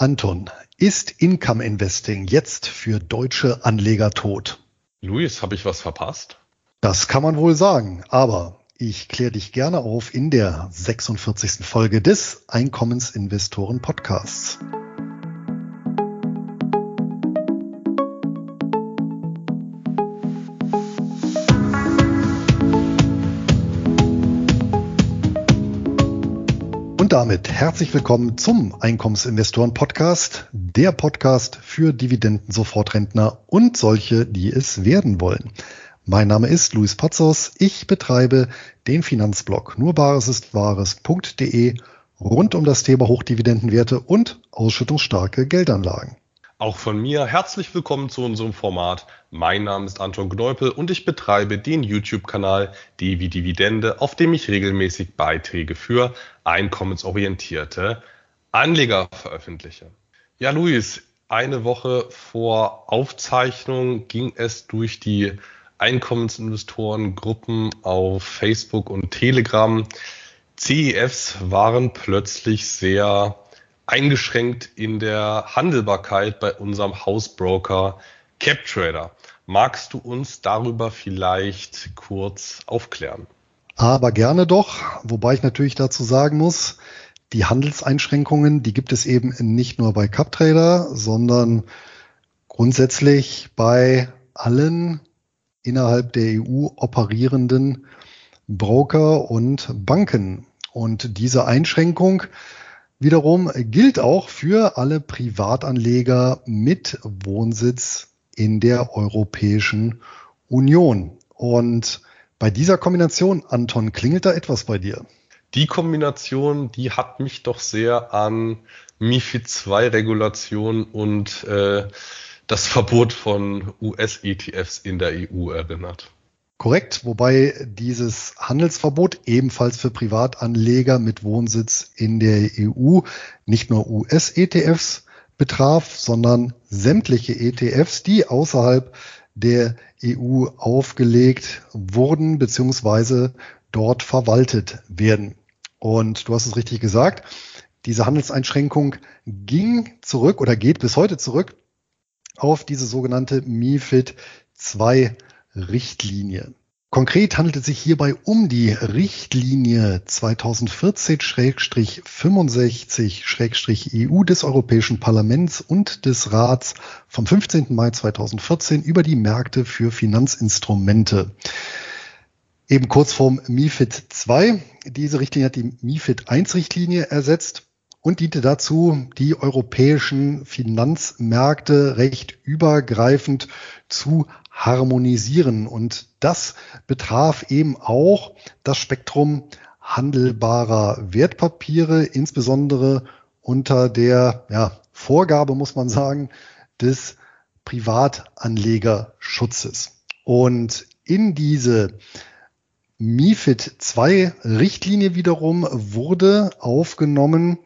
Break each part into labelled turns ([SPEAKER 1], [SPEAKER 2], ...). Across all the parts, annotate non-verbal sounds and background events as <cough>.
[SPEAKER 1] Anton, ist Income Investing jetzt für deutsche Anleger tot?
[SPEAKER 2] Luis, habe ich was verpasst?
[SPEAKER 1] Das kann man wohl sagen, aber ich kläre dich gerne auf in der 46. Folge des Einkommensinvestoren Podcasts. Damit herzlich willkommen zum Einkommensinvestoren Podcast, der Podcast für Dividenden-Sofortrentner und solche, die es werden wollen. Mein Name ist Luis Pazos. Ich betreibe den Finanzblog nurbaresistwahres.de rund um das Thema Hochdividendenwerte und ausschüttungsstarke Geldanlagen.
[SPEAKER 2] Auch von mir herzlich willkommen zu unserem Format. Mein Name ist Anton Kneupel und ich betreibe den YouTube-Kanal Devi Dividende, auf dem ich regelmäßig Beiträge für einkommensorientierte Anleger veröffentliche. Ja, Luis, eine Woche vor Aufzeichnung ging es durch die Einkommensinvestorengruppen auf Facebook und Telegram. CEFs waren plötzlich sehr eingeschränkt in der Handelbarkeit bei unserem Hausbroker CapTrader. Magst du uns darüber vielleicht kurz aufklären?
[SPEAKER 1] Aber gerne doch, wobei ich natürlich dazu sagen muss, die Handelseinschränkungen, die gibt es eben nicht nur bei CapTrader, sondern grundsätzlich bei allen innerhalb der EU operierenden Broker und Banken. Und diese Einschränkung wiederum gilt auch für alle Privatanleger mit Wohnsitz in der Europäischen Union. Und bei dieser Kombination, Anton, klingelt da etwas bei dir?
[SPEAKER 2] Die Kombination, die hat mich doch sehr an MIFID II Regulation und äh, das Verbot von US-ETFs in der EU erinnert.
[SPEAKER 1] Korrekt, wobei dieses Handelsverbot ebenfalls für Privatanleger mit Wohnsitz in der EU nicht nur US-ETFs betraf, sondern sämtliche ETFs, die außerhalb der EU aufgelegt wurden bzw. dort verwaltet werden. Und du hast es richtig gesagt, diese Handelseinschränkung ging zurück oder geht bis heute zurück auf diese sogenannte MIFID 2 Richtlinie. Konkret handelt es sich hierbei um die Richtlinie 2014-65-EU des Europäischen Parlaments und des Rats vom 15. Mai 2014 über die Märkte für Finanzinstrumente. Eben kurz vorm MIFID 2. Diese Richtlinie hat die MIFID 1 Richtlinie ersetzt und diente dazu, die europäischen Finanzmärkte recht übergreifend zu harmonisieren. Und das betraf eben auch das Spektrum handelbarer Wertpapiere, insbesondere unter der ja, Vorgabe, muss man sagen, des Privatanlegerschutzes. Und in diese MIFID 2 Richtlinie wiederum wurde aufgenommen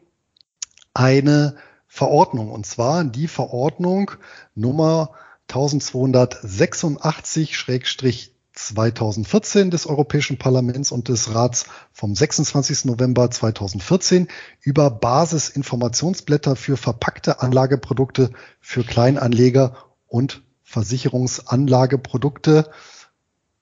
[SPEAKER 1] eine Verordnung, und zwar die Verordnung Nummer 1286-2014 des Europäischen Parlaments und des Rats vom 26. November 2014 über Basisinformationsblätter für verpackte Anlageprodukte für Kleinanleger und Versicherungsanlageprodukte,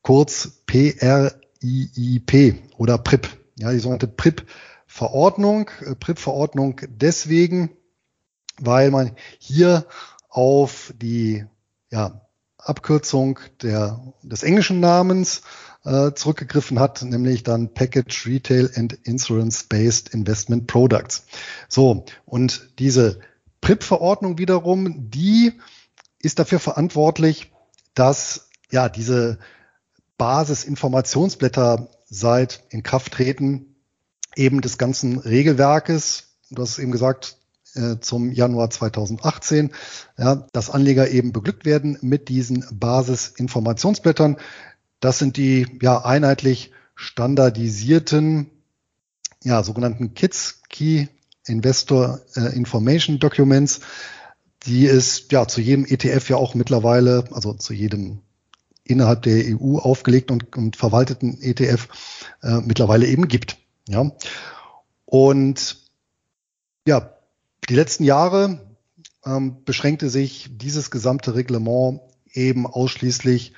[SPEAKER 1] kurz PRIIP oder PRIP, ja, die sogenannte PRIP Verordnung, äh, PRIP-Verordnung deswegen, weil man hier auf die ja, Abkürzung der, des englischen Namens äh, zurückgegriffen hat, nämlich dann Package Retail and Insurance Based Investment Products. So, und diese PRIP-Verordnung wiederum, die ist dafür verantwortlich, dass ja diese Basisinformationsblätter seit Inkrafttreten eben des ganzen Regelwerkes, du hast es eben gesagt, äh, zum Januar 2018, ja, dass Anleger eben beglückt werden mit diesen Basisinformationsblättern. Das sind die ja einheitlich standardisierten, ja, sogenannten KIDS, Key Investor äh, Information Documents, die es ja zu jedem ETF ja auch mittlerweile, also zu jedem innerhalb der EU aufgelegten und, und verwalteten ETF äh, mittlerweile eben gibt. Ja. Und ja, Die letzten Jahre ähm, beschränkte sich dieses gesamte Reglement eben ausschließlich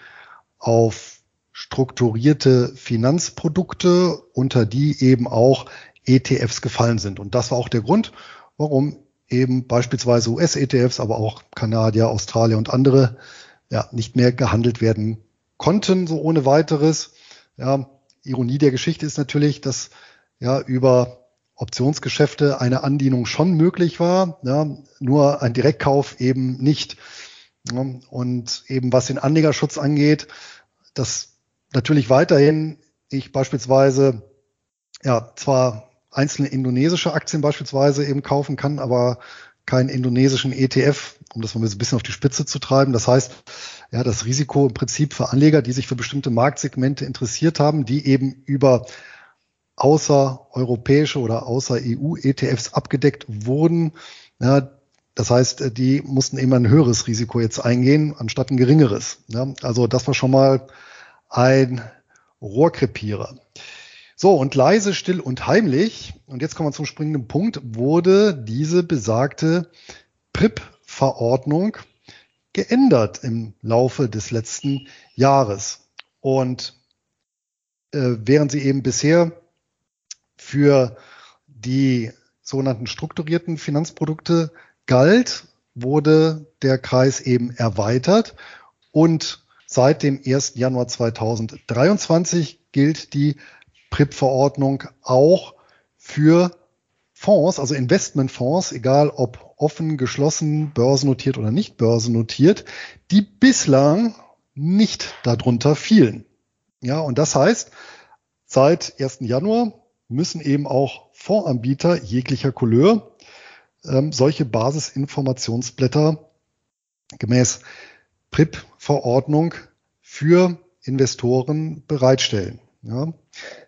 [SPEAKER 1] auf strukturierte Finanzprodukte, unter die eben auch ETFs gefallen sind. Und das war auch der Grund, warum eben beispielsweise US-ETFs, aber auch Kanadier, Australier und andere ja nicht mehr gehandelt werden konnten, so ohne weiteres. Ja, Ironie der Geschichte ist natürlich, dass ja über Optionsgeschäfte eine Andienung schon möglich war, ja, nur ein Direktkauf eben nicht. Ja, und eben was den Anlegerschutz angeht, dass natürlich weiterhin ich beispielsweise ja zwar einzelne indonesische Aktien beispielsweise eben kaufen kann, aber keinen indonesischen ETF, um das mal ein bisschen auf die Spitze zu treiben. Das heißt, ja, das Risiko im Prinzip für Anleger, die sich für bestimmte Marktsegmente interessiert haben, die eben über außereuropäische oder außer EU-ETFs abgedeckt wurden. Ja, das heißt, die mussten eben ein höheres Risiko jetzt eingehen, anstatt ein geringeres. Ja, also das war schon mal ein Rohrkrepierer. So, und leise, still und heimlich, und jetzt kommen wir zum springenden Punkt, wurde diese besagte PRIP-Verordnung geändert im Laufe des letzten Jahres. Und äh, während sie eben bisher für die sogenannten strukturierten Finanzprodukte galt, wurde der Kreis eben erweitert und seit dem 1. Januar 2023 gilt die PRIP-Verordnung auch für Fonds, also Investmentfonds, egal ob offen, geschlossen, börsennotiert oder nicht börsennotiert, die bislang nicht darunter fielen. Ja, und das heißt, seit 1. Januar müssen eben auch Fondsanbieter jeglicher Couleur ähm, solche Basisinformationsblätter gemäß PRIP-Verordnung für Investoren bereitstellen. Ja.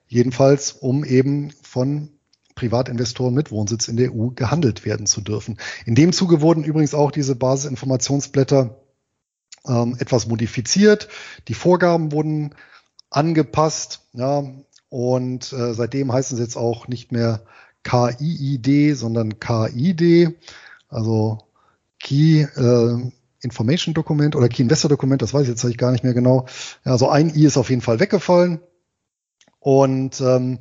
[SPEAKER 1] Jedenfalls, um eben von Privatinvestoren mit Wohnsitz in der EU gehandelt werden zu dürfen. In dem Zuge wurden übrigens auch diese Basisinformationsblätter ähm, etwas modifiziert. Die Vorgaben wurden angepasst. Ja, und äh, seitdem heißen sie jetzt auch nicht mehr KIID, sondern KID, also Key äh, Information Dokument oder Key Investor Dokument, das weiß ich jetzt gar nicht mehr genau. Also ein I ist auf jeden Fall weggefallen. Und ähm,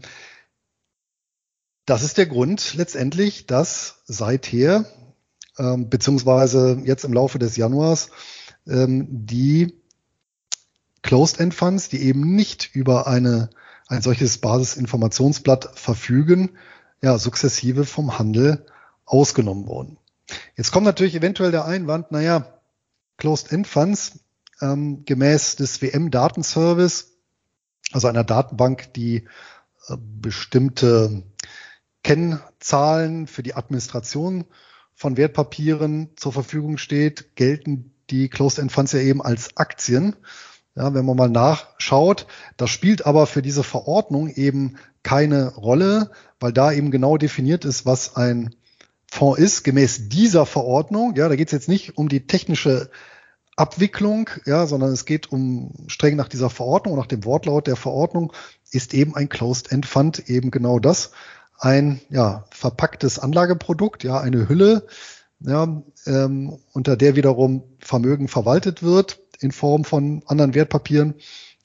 [SPEAKER 1] das ist der Grund letztendlich, dass seither, ähm, beziehungsweise jetzt im Laufe des Januars, ähm, die Closed-End Funds, die eben nicht über eine, ein solches Basisinformationsblatt verfügen, ja, sukzessive vom Handel ausgenommen wurden. Jetzt kommt natürlich eventuell der Einwand, naja, Closed-End Funds ähm, gemäß des WM-Datenservice also einer Datenbank, die äh, bestimmte Kennzahlen für die Administration von Wertpapieren zur Verfügung steht, gelten die Closed-End Funds ja eben als Aktien. Ja, wenn man mal nachschaut, das spielt aber für diese Verordnung eben keine Rolle, weil da eben genau definiert ist, was ein Fonds ist, gemäß dieser Verordnung. Ja, da geht es jetzt nicht um die technische Abwicklung, ja, sondern es geht um streng nach dieser Verordnung, nach dem Wortlaut der Verordnung, ist eben ein Closed-End Fund eben genau das. Ein ja, verpacktes Anlageprodukt, ja, eine Hülle, ja, ähm, unter der wiederum Vermögen verwaltet wird in Form von anderen Wertpapieren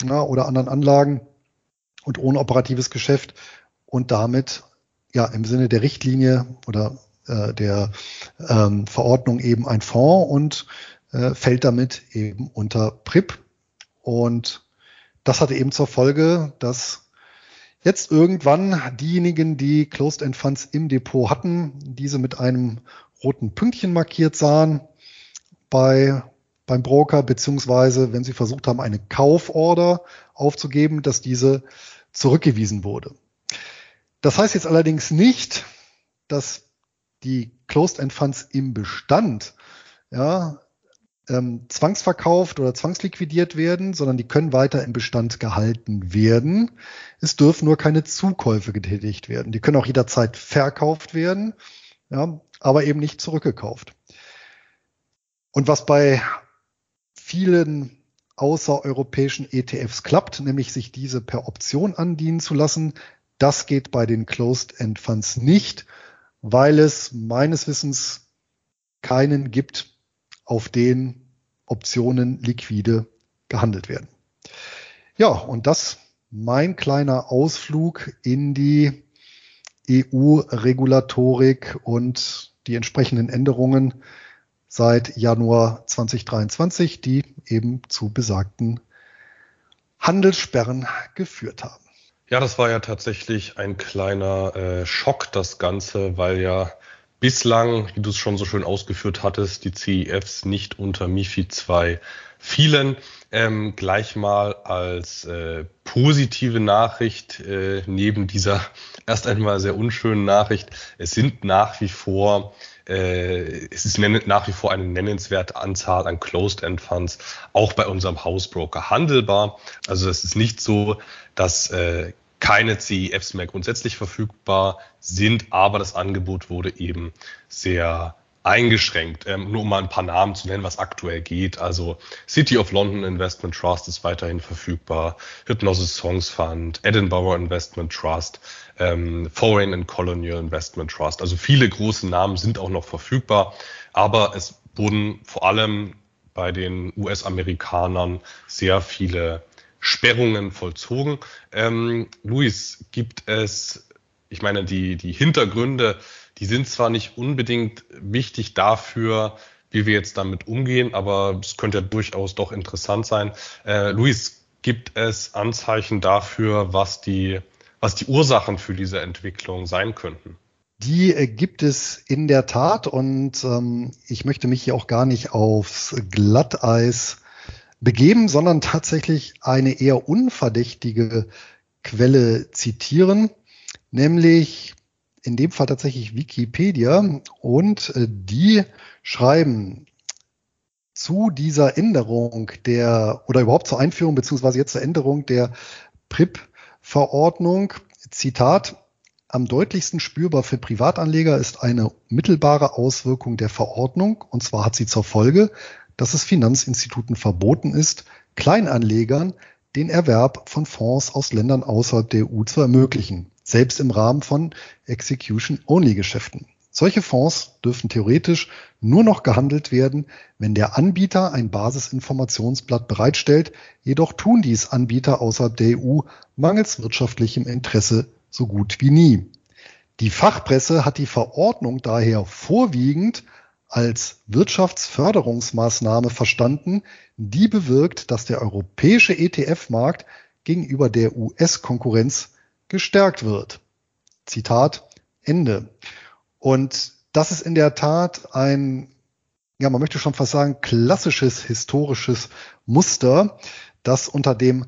[SPEAKER 1] ja, oder anderen Anlagen und ohne operatives Geschäft und damit ja im Sinne der Richtlinie oder äh, der ähm, Verordnung eben ein Fonds und äh, fällt damit eben unter PRIP. Und das hatte eben zur Folge, dass jetzt irgendwann diejenigen, die Closed-End Funds im Depot hatten, diese mit einem roten Pünktchen markiert sahen bei, beim Broker, beziehungsweise wenn sie versucht haben, eine Kauforder aufzugeben, dass diese zurückgewiesen wurde. Das heißt jetzt allerdings nicht, dass die Closed-End Funds im Bestand ja, ähm, zwangsverkauft oder zwangsliquidiert werden, sondern die können weiter im Bestand gehalten werden. Es dürfen nur keine Zukäufe getätigt werden. Die können auch jederzeit verkauft werden, ja, aber eben nicht zurückgekauft. Und was bei vielen außereuropäischen ETFs klappt, nämlich sich diese per Option andienen zu lassen, das geht bei den Closed-End Funds nicht, weil es meines Wissens keinen gibt, auf den Optionen liquide gehandelt werden. Ja, und das mein kleiner Ausflug in die EU-Regulatorik und die entsprechenden Änderungen seit Januar 2023, die eben zu besagten Handelssperren geführt haben.
[SPEAKER 2] Ja, das war ja tatsächlich ein kleiner äh, Schock, das Ganze, weil ja bislang, wie du es schon so schön ausgeführt hattest, die CEFs nicht unter MIFI 2 fielen. Ähm, gleich mal als äh, positive Nachricht äh, neben dieser <laughs> erst einmal sehr unschönen Nachricht. Es sind nach wie vor äh, es ist nach wie vor eine nennenswerte Anzahl an Closed-End Funds auch bei unserem Hausbroker handelbar. Also es ist nicht so, dass äh, keine CEFs mehr grundsätzlich verfügbar sind, aber das Angebot wurde eben sehr eingeschränkt. Ähm, nur um mal ein paar Namen zu nennen, was aktuell geht. Also City of London Investment Trust ist weiterhin verfügbar, Hypnosis Songs Fund, Edinburgh Investment Trust, ähm, Foreign and Colonial Investment Trust. Also viele große Namen sind auch noch verfügbar, aber es wurden vor allem bei den US-Amerikanern sehr viele Sperrungen vollzogen. Ähm, Luis, gibt es, ich meine, die, die Hintergründe die sind zwar nicht unbedingt wichtig dafür, wie wir jetzt damit umgehen, aber es könnte ja durchaus doch interessant sein. Äh, Luis, gibt es Anzeichen dafür, was die, was die Ursachen für diese Entwicklung sein könnten?
[SPEAKER 1] Die äh, gibt es in der Tat und ähm, ich möchte mich hier auch gar nicht aufs Glatteis begeben, sondern tatsächlich eine eher unverdächtige Quelle zitieren, nämlich in dem Fall tatsächlich Wikipedia und äh, die schreiben zu dieser Änderung der oder überhaupt zur Einführung beziehungsweise jetzt zur Änderung der PRIP-Verordnung, Zitat, am deutlichsten spürbar für Privatanleger ist eine mittelbare Auswirkung der Verordnung, und zwar hat sie zur Folge, dass es Finanzinstituten verboten ist, Kleinanlegern den Erwerb von Fonds aus Ländern außerhalb der EU zu ermöglichen selbst im Rahmen von Execution-Only-Geschäften. Solche Fonds dürfen theoretisch nur noch gehandelt werden, wenn der Anbieter ein Basisinformationsblatt bereitstellt, jedoch tun dies Anbieter außerhalb der EU mangels wirtschaftlichem Interesse so gut wie nie. Die Fachpresse hat die Verordnung daher vorwiegend als Wirtschaftsförderungsmaßnahme verstanden, die bewirkt, dass der europäische ETF-Markt gegenüber der US-Konkurrenz gestärkt wird. Zitat Ende. Und das ist in der Tat ein, ja, man möchte schon fast sagen, klassisches historisches Muster, das unter dem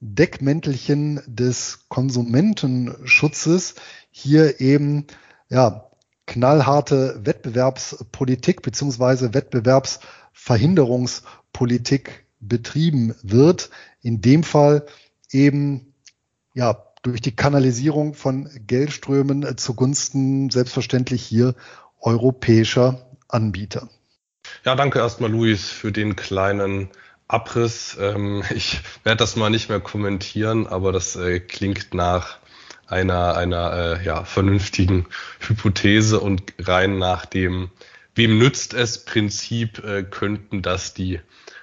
[SPEAKER 1] Deckmäntelchen des Konsumentenschutzes hier eben, ja, knallharte Wettbewerbspolitik beziehungsweise Wettbewerbsverhinderungspolitik betrieben wird. In dem Fall eben, ja, durch die Kanalisierung von Geldströmen äh, zugunsten selbstverständlich hier europäischer Anbieter.
[SPEAKER 2] Ja, danke erstmal, Luis, für den kleinen Abriss. Ähm, <laughs> ich werde das mal nicht mehr kommentieren, aber das äh, klingt nach einer, einer äh, ja, vernünftigen Hypothese und rein nach dem Wem nützt es Prinzip könnten das die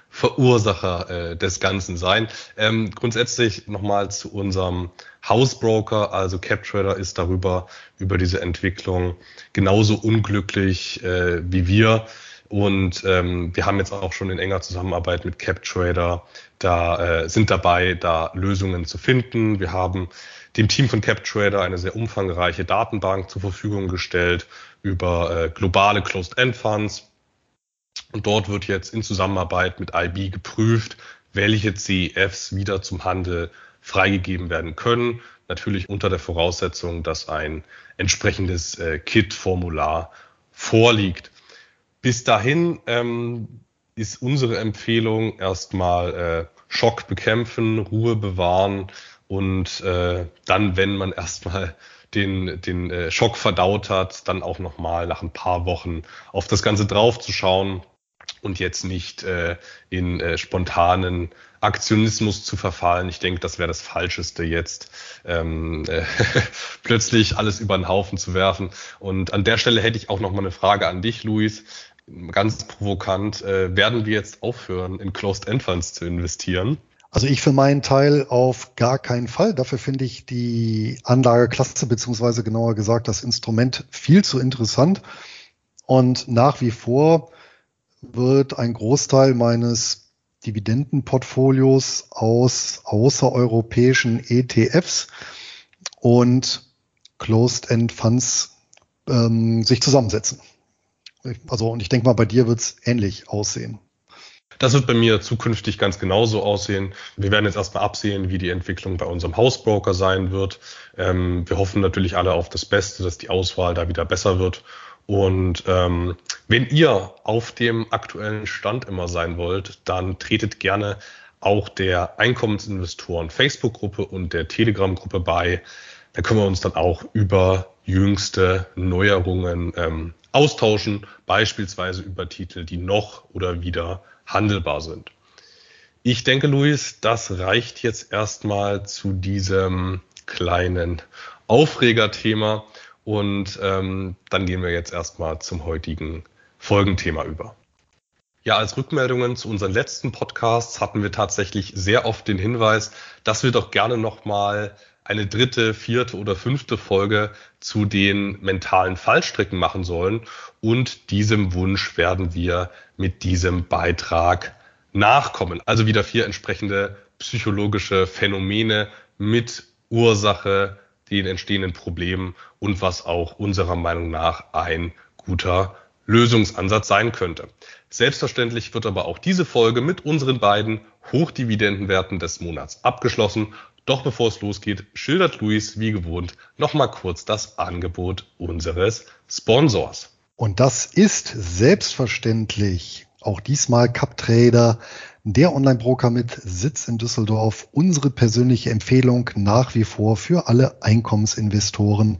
[SPEAKER 2] Verursacher äh, des Ganzen sein. Ähm, grundsätzlich nochmal zu unserem Hausbroker, also CapTrader ist darüber, über diese Entwicklung genauso unglücklich äh, wie wir. Und ähm, wir haben jetzt auch schon in enger Zusammenarbeit mit CapTrader da äh, sind dabei, da Lösungen zu finden. Wir haben dem Team von CapTrader eine sehr umfangreiche Datenbank zur Verfügung gestellt über äh, globale Closed-End-Funds, und dort wird jetzt in Zusammenarbeit mit IB geprüft, welche CEFs wieder zum Handel freigegeben werden können. Natürlich unter der Voraussetzung, dass ein entsprechendes äh, KIT-Formular vorliegt. Bis dahin ähm, ist unsere Empfehlung erstmal äh, Schock bekämpfen, Ruhe bewahren und äh, dann, wenn man <laughs> erstmal den, den äh, Schock verdaut hat, dann auch nochmal nach ein paar Wochen auf das Ganze draufzuschauen und jetzt nicht äh, in äh, spontanen Aktionismus zu verfallen. Ich denke, das wäre das Falscheste jetzt, ähm, äh, <laughs> plötzlich alles über den Haufen zu werfen. Und an der Stelle hätte ich auch noch mal eine Frage an dich, Luis. Ganz provokant, äh, werden wir jetzt aufhören, in Closed-End-Funds zu investieren?
[SPEAKER 1] Also ich für meinen Teil auf gar keinen Fall. Dafür finde ich die Anlageklasse beziehungsweise genauer gesagt das Instrument viel zu interessant. Und nach wie vor wird ein Großteil meines Dividendenportfolios aus außereuropäischen ETFs und Closed-End Funds ähm, sich zusammensetzen. Also, und ich denke mal, bei dir wird es ähnlich aussehen.
[SPEAKER 2] Das wird bei mir zukünftig ganz genauso aussehen. Wir werden jetzt erstmal absehen, wie die Entwicklung bei unserem Hausbroker sein wird. Ähm, wir hoffen natürlich alle auf das Beste, dass die Auswahl da wieder besser wird. Und ähm, wenn ihr auf dem aktuellen Stand immer sein wollt, dann tretet gerne auch der Einkommensinvestoren Facebook-Gruppe und der Telegram-Gruppe bei. Da können wir uns dann auch über jüngste Neuerungen ähm, austauschen, beispielsweise über Titel, die noch oder wieder handelbar sind. Ich denke, Luis, das reicht jetzt erstmal zu diesem kleinen Aufregerthema. Und ähm, dann gehen wir jetzt erstmal zum heutigen Folgenthema über. Ja, als Rückmeldungen zu unseren letzten Podcasts hatten wir tatsächlich sehr oft den Hinweis, dass wir doch gerne nochmal eine dritte, vierte oder fünfte Folge zu den mentalen Fallstricken machen sollen. Und diesem Wunsch werden wir mit diesem Beitrag nachkommen. Also wieder vier entsprechende psychologische Phänomene mit Ursache, den entstehenden Problemen und was auch unserer Meinung nach ein guter Lösungsansatz sein könnte. Selbstverständlich wird aber auch diese Folge mit unseren beiden Hochdividendenwerten des Monats abgeschlossen. Doch bevor es losgeht, schildert Luis wie gewohnt nochmal kurz das Angebot unseres Sponsors.
[SPEAKER 1] Und das ist selbstverständlich auch diesmal CupTrader der Online-Broker mit Sitz in Düsseldorf. Unsere persönliche Empfehlung nach wie vor für alle Einkommensinvestoren,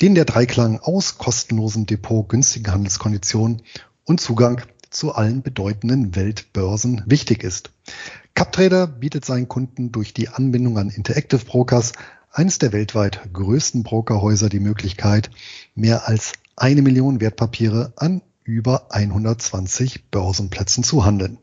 [SPEAKER 1] denen der Dreiklang aus kostenlosem Depot, günstigen Handelskonditionen und Zugang zu allen bedeutenden Weltbörsen wichtig ist. CapTrader bietet seinen Kunden durch die Anbindung an Interactive Brokers, eines der weltweit größten Brokerhäuser, die Möglichkeit, mehr als eine Million Wertpapiere an über 120 Börsenplätzen zu handeln.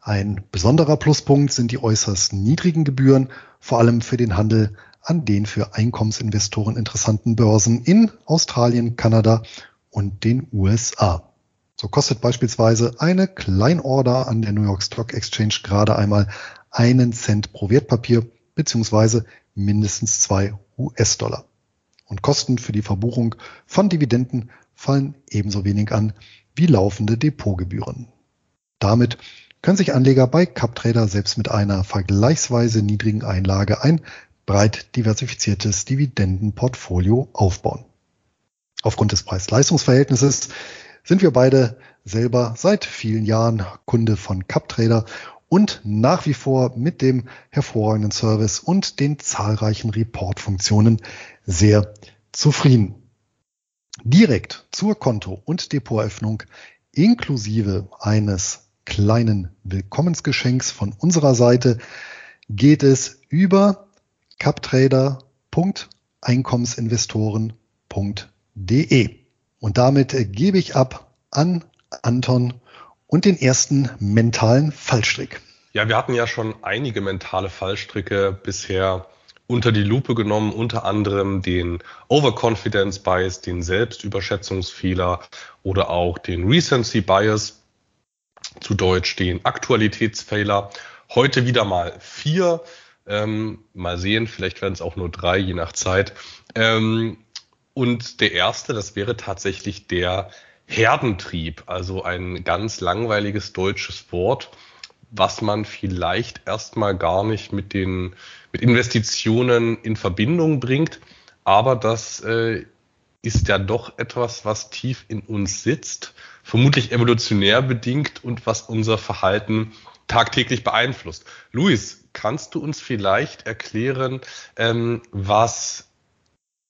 [SPEAKER 1] Ein besonderer Pluspunkt sind die äußerst niedrigen Gebühren, vor allem für den Handel an den für Einkommensinvestoren interessanten Börsen in Australien, Kanada und den USA. So kostet beispielsweise eine Kleinorder an der New York Stock Exchange gerade einmal einen Cent pro Wertpapier beziehungsweise mindestens zwei US-Dollar. Und Kosten für die Verbuchung von Dividenden fallen ebenso wenig an wie laufende Depotgebühren. Damit können sich Anleger bei CupTrader selbst mit einer vergleichsweise niedrigen Einlage ein breit diversifiziertes Dividendenportfolio aufbauen. Aufgrund des Preis-Leistungs-Verhältnisses sind wir beide selber seit vielen Jahren Kunde von CupTrader und nach wie vor mit dem hervorragenden Service und den zahlreichen Report-Funktionen sehr zufrieden. Direkt zur Konto- und Depoteröffnung inklusive eines kleinen Willkommensgeschenks von unserer Seite geht es über captrader.einkommensinvestoren.de. Und damit gebe ich ab an Anton und den ersten mentalen Fallstrick.
[SPEAKER 2] Ja, wir hatten ja schon einige mentale Fallstricke bisher unter die Lupe genommen, unter anderem den Overconfidence Bias, den Selbstüberschätzungsfehler oder auch den Recency Bias zu Deutsch den Aktualitätsfehler. Heute wieder mal vier. Ähm, mal sehen, vielleicht werden es auch nur drei, je nach Zeit. Ähm, und der erste, das wäre tatsächlich der Herdentrieb, also ein ganz langweiliges deutsches Wort, was man vielleicht erstmal gar nicht mit den mit Investitionen in Verbindung bringt, aber das äh, ist ja doch etwas, was tief in uns sitzt, vermutlich evolutionär bedingt und was unser Verhalten tagtäglich beeinflusst. Luis, kannst du uns vielleicht erklären, ähm, was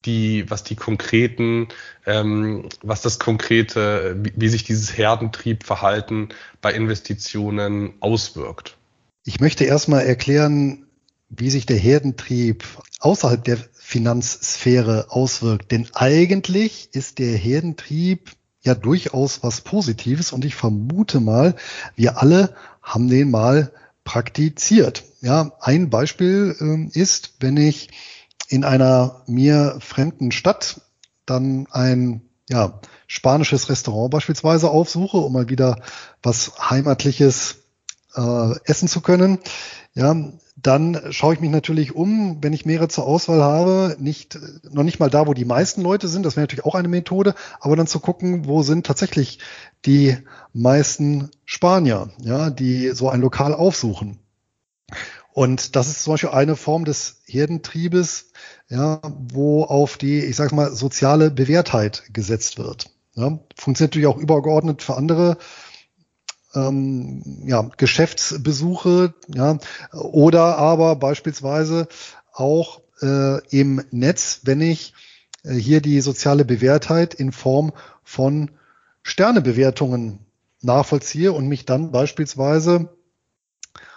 [SPEAKER 2] die, was die konkreten, ähm, was das konkrete, wie, wie sich dieses Herdentriebverhalten bei Investitionen auswirkt.
[SPEAKER 1] Ich möchte erstmal erklären, wie sich der Herdentrieb außerhalb der Finanzsphäre auswirkt. Denn eigentlich ist der Herdentrieb ja durchaus was Positives und ich vermute mal, wir alle haben den mal praktiziert. Ja, ein Beispiel äh, ist, wenn ich in einer mir fremden Stadt dann ein ja, spanisches Restaurant beispielsweise aufsuche, um mal wieder was Heimatliches äh, essen zu können, ja, dann schaue ich mich natürlich um, wenn ich mehrere zur Auswahl habe, nicht, noch nicht mal da, wo die meisten Leute sind, das wäre natürlich auch eine Methode, aber dann zu gucken, wo sind tatsächlich die meisten Spanier, ja, die so ein Lokal aufsuchen. Und das ist zum Beispiel eine Form des Herdentriebes, ja, wo auf die, ich sage mal, soziale Bewährtheit gesetzt wird. Ja, funktioniert natürlich auch übergeordnet für andere ähm, ja, Geschäftsbesuche, ja, oder aber beispielsweise auch äh, im Netz, wenn ich äh, hier die soziale Bewährtheit in Form von Sternebewertungen nachvollziehe und mich dann beispielsweise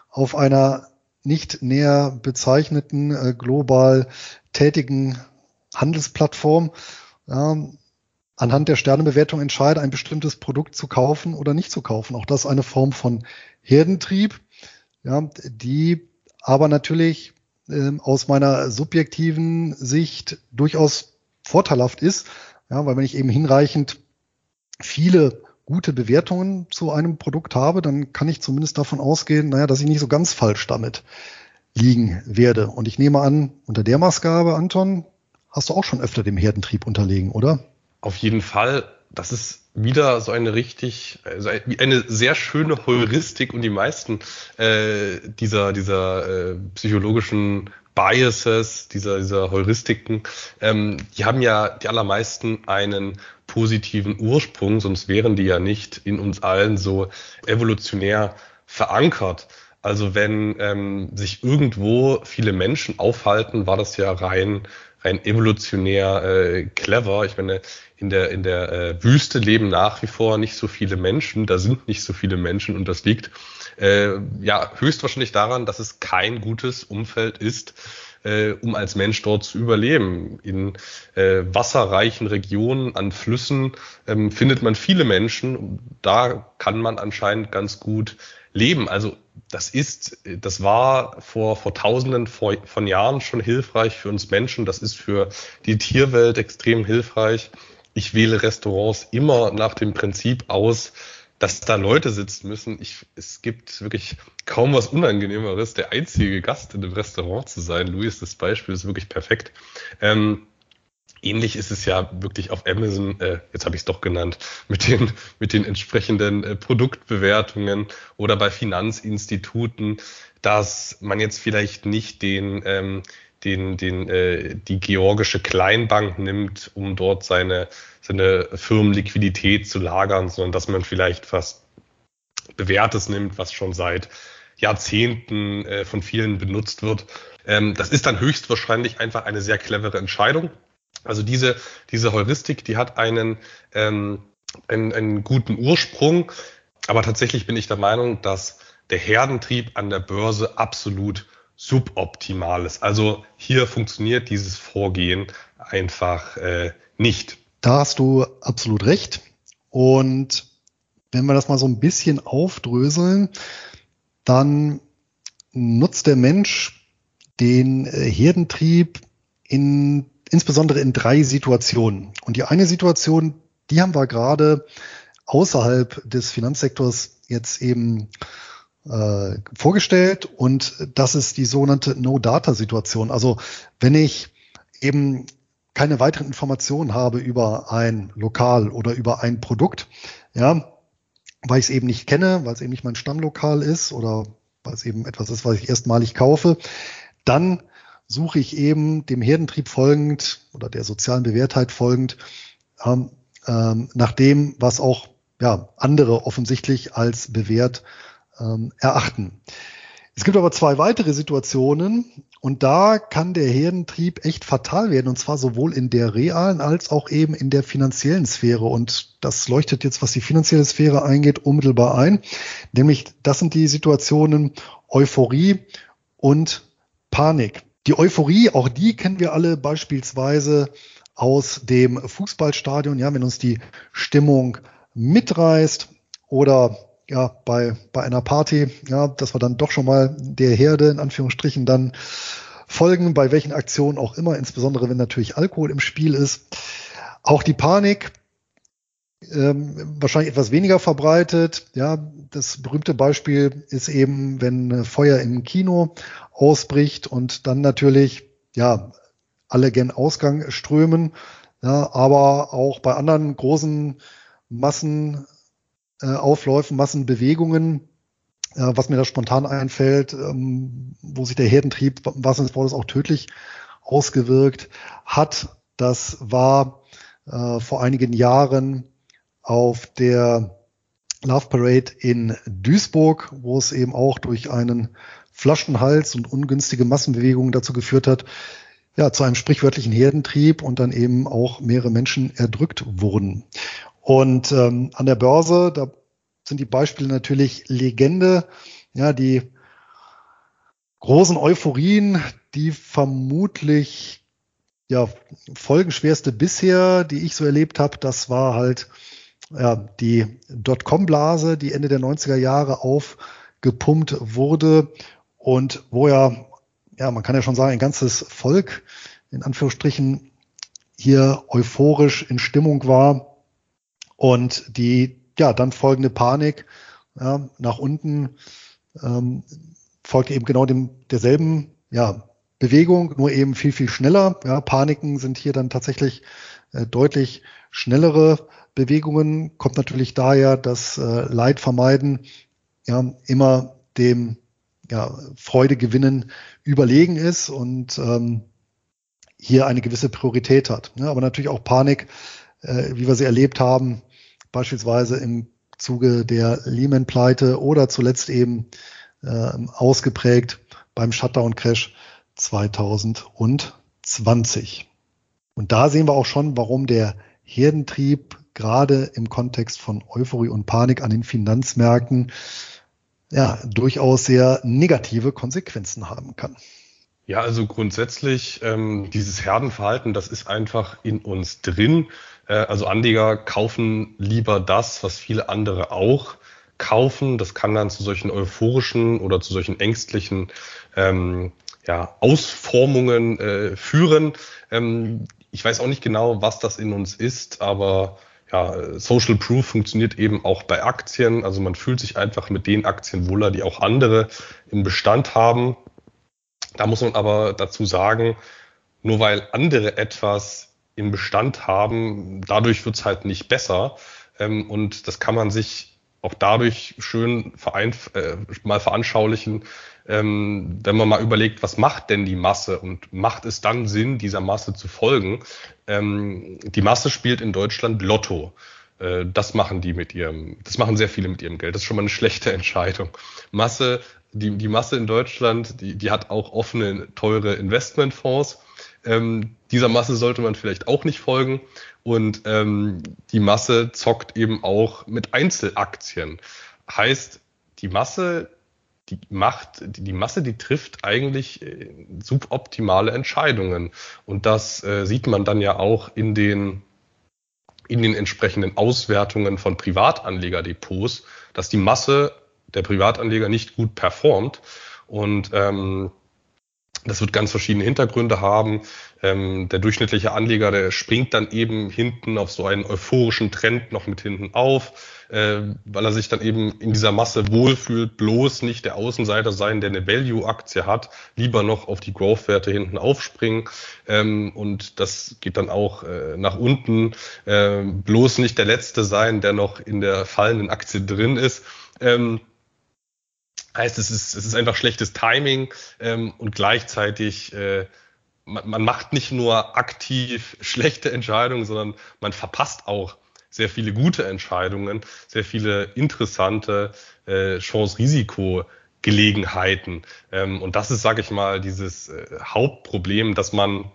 [SPEAKER 1] auf einer nicht näher bezeichneten äh, global tätigen Handelsplattform ja, anhand der Sternebewertung entscheide, ein bestimmtes Produkt zu kaufen oder nicht zu kaufen. Auch das ist eine Form von Herdentrieb, ja, die aber natürlich äh, aus meiner subjektiven Sicht durchaus vorteilhaft ist, ja, weil wenn ich eben hinreichend viele gute Bewertungen zu einem Produkt habe, dann kann ich zumindest davon ausgehen, naja, dass ich nicht so ganz falsch damit liegen werde. Und ich nehme an, unter der Maßgabe, Anton, hast du auch schon öfter dem Herdentrieb unterlegen, oder?
[SPEAKER 2] Auf jeden Fall. Das ist wieder so eine richtig, also eine sehr schöne Heuristik und die meisten äh, dieser, dieser äh, psychologischen Biases, dieser, dieser Heuristiken, ähm, die haben ja die allermeisten einen positiven Ursprung, sonst wären die ja nicht in uns allen so evolutionär verankert. Also wenn ähm, sich irgendwo viele Menschen aufhalten, war das ja rein rein evolutionär äh, clever. Ich meine, in der in der äh, Wüste leben nach wie vor nicht so viele Menschen, da sind nicht so viele Menschen und das liegt äh, ja höchstwahrscheinlich daran, dass es kein gutes Umfeld ist äh, um als Mensch dort zu überleben. In äh, wasserreichen Regionen, an Flüssen ähm, findet man viele Menschen. Da kann man anscheinend ganz gut leben. Also das ist, das war vor, vor Tausenden von Jahren schon hilfreich für uns Menschen. Das ist für die Tierwelt extrem hilfreich. Ich wähle Restaurants immer nach dem Prinzip aus, dass da Leute sitzen müssen. Ich, es gibt wirklich kaum was Unangenehmeres, der einzige Gast in einem Restaurant zu sein. Luis, das Beispiel ist wirklich perfekt. Ähm, ähnlich ist es ja wirklich auf Amazon, äh, jetzt habe ich es doch genannt, <laughs> mit den, mit den entsprechenden äh, Produktbewertungen oder bei Finanzinstituten, dass man jetzt vielleicht nicht den, ähm, den, den, äh, die georgische Kleinbank nimmt, um dort seine seine Firmenliquidität zu lagern, sondern dass man vielleicht was Bewährtes nimmt, was schon seit Jahrzehnten äh, von vielen benutzt wird. Ähm, das ist dann höchstwahrscheinlich einfach eine sehr clevere Entscheidung. Also diese, diese Heuristik, die hat einen, ähm, einen, einen guten Ursprung. Aber tatsächlich bin ich der Meinung, dass der Herdentrieb an der Börse absolut suboptimal ist. Also hier funktioniert dieses Vorgehen einfach äh, nicht.
[SPEAKER 1] Da hast du absolut recht. Und wenn wir das mal so ein bisschen aufdröseln, dann nutzt der Mensch den äh, Herdentrieb in, insbesondere in drei Situationen. Und die eine Situation, die haben wir gerade außerhalb des Finanzsektors jetzt eben äh, vorgestellt und das ist die sogenannte No-Data-Situation. Also wenn ich eben keine weiteren Informationen habe über ein Lokal oder über ein Produkt, ja, weil ich es eben nicht kenne, weil es eben nicht mein Stammlokal ist oder weil es eben etwas ist, was ich erstmalig kaufe, dann suche ich eben dem Herdentrieb folgend oder der sozialen Bewährtheit folgend ähm, ähm, nach dem, was auch ja, andere offensichtlich als bewährt ähm, erachten. Es gibt aber zwei weitere Situationen Und da kann der Herdentrieb echt fatal werden, und zwar sowohl in der realen als auch eben in der finanziellen Sphäre. Und das leuchtet jetzt, was die finanzielle Sphäre eingeht, unmittelbar ein. Nämlich, das sind die Situationen Euphorie und Panik. Die Euphorie, auch die kennen wir alle beispielsweise aus dem Fußballstadion, ja, wenn uns die Stimmung mitreißt oder ja, bei, bei einer Party, ja, dass wir dann doch schon mal der Herde in Anführungsstrichen dann folgen, bei welchen Aktionen auch immer, insbesondere wenn natürlich Alkohol im Spiel ist. Auch die Panik, ähm, wahrscheinlich etwas weniger verbreitet. Ja, das berühmte Beispiel ist eben, wenn Feuer im Kino ausbricht und dann natürlich, ja, alle gen Ausgang strömen. Ja, aber auch bei anderen großen Massen äh, Aufläufen, Massenbewegungen, äh, was mir da spontan einfällt, ähm, wo sich der Herdentrieb, was des auch tödlich ausgewirkt hat. Das war äh, vor einigen Jahren auf der Love Parade in Duisburg, wo es eben auch durch einen Flaschenhals und ungünstige Massenbewegungen dazu geführt hat, ja, zu einem sprichwörtlichen Herdentrieb und dann eben auch mehrere Menschen erdrückt wurden. Und ähm, an der Börse, da sind die Beispiele natürlich Legende, ja, die großen Euphorien, die vermutlich ja, folgenschwerste bisher, die ich so erlebt habe, das war halt ja, die Dotcom-Blase, die Ende der 90er Jahre aufgepumpt wurde und wo ja, ja, man kann ja schon sagen, ein ganzes Volk in Anführungsstrichen hier euphorisch in Stimmung war und die, ja, dann folgende Panik ja, nach unten ähm, folgte eben genau dem derselben ja, Bewegung, nur eben viel, viel schneller. Ja, Paniken sind hier dann tatsächlich äh, deutlich schnellere Bewegungen. Kommt natürlich daher, dass äh, Leid vermeiden ja immer dem ja, Freude gewinnen überlegen ist und ähm, hier eine gewisse Priorität hat. Ja, aber natürlich auch Panik, äh, wie wir sie erlebt haben, beispielsweise im Zuge der Lehman-Pleite oder zuletzt eben äh, ausgeprägt beim Shutdown-Crash 2020. Und da sehen wir auch schon, warum der Herdentrieb gerade im Kontext von Euphorie und Panik an den Finanzmärkten ja durchaus sehr negative Konsequenzen haben kann.
[SPEAKER 2] Ja, also grundsätzlich ähm, dieses Herdenverhalten, das ist einfach in uns drin. Äh, also Anleger kaufen lieber das, was viele andere auch kaufen. Das kann dann zu solchen euphorischen oder zu solchen ängstlichen ähm, ja, Ausformungen äh, führen. Ähm, ich weiß auch nicht genau, was das in uns ist, aber ja, Social Proof funktioniert eben auch bei Aktien. Also man fühlt sich einfach mit den Aktien wohler, die auch andere im Bestand haben. Da muss man aber dazu sagen, nur weil andere etwas im Bestand haben, dadurch wird es halt nicht besser. Ähm, und das kann man sich auch dadurch schön vereinf äh, mal veranschaulichen, ähm, wenn man mal überlegt, was macht denn die Masse und macht es dann Sinn, dieser Masse zu folgen? Ähm, die Masse spielt in Deutschland Lotto. Äh, das machen die mit ihrem, das machen sehr viele mit ihrem Geld. Das ist schon mal eine schlechte Entscheidung. Masse, die, die Masse in Deutschland, die, die hat auch offene, teure Investmentfonds ähm, dieser Masse sollte man vielleicht auch nicht folgen. Und ähm, die Masse zockt eben auch mit Einzelaktien. Heißt, die Masse, die macht, die Masse, die trifft eigentlich äh, suboptimale Entscheidungen. Und das äh, sieht man dann ja auch in den, in den entsprechenden Auswertungen von Privatanlegerdepots, dass die Masse der Privatanleger nicht gut performt. Und ähm, das wird ganz verschiedene Hintergründe haben. Ähm, der durchschnittliche Anleger, der springt dann eben hinten auf so einen euphorischen Trend noch mit hinten auf, äh, weil er sich dann eben in dieser Masse wohlfühlt, bloß nicht der Außenseiter sein, der eine Value-Aktie hat, lieber noch auf die Growth-Werte hinten aufspringen. Ähm, und das geht dann auch äh, nach unten, äh, bloß nicht der Letzte sein, der noch in der fallenden Aktie drin ist. Ähm, Heißt, es ist, es ist einfach schlechtes Timing ähm, und gleichzeitig äh, man, man macht nicht nur aktiv schlechte Entscheidungen, sondern man verpasst auch sehr viele gute Entscheidungen, sehr viele interessante äh, Chance-Risiko Gelegenheiten. Ähm, und das ist, sage ich mal, dieses äh, Hauptproblem, dass man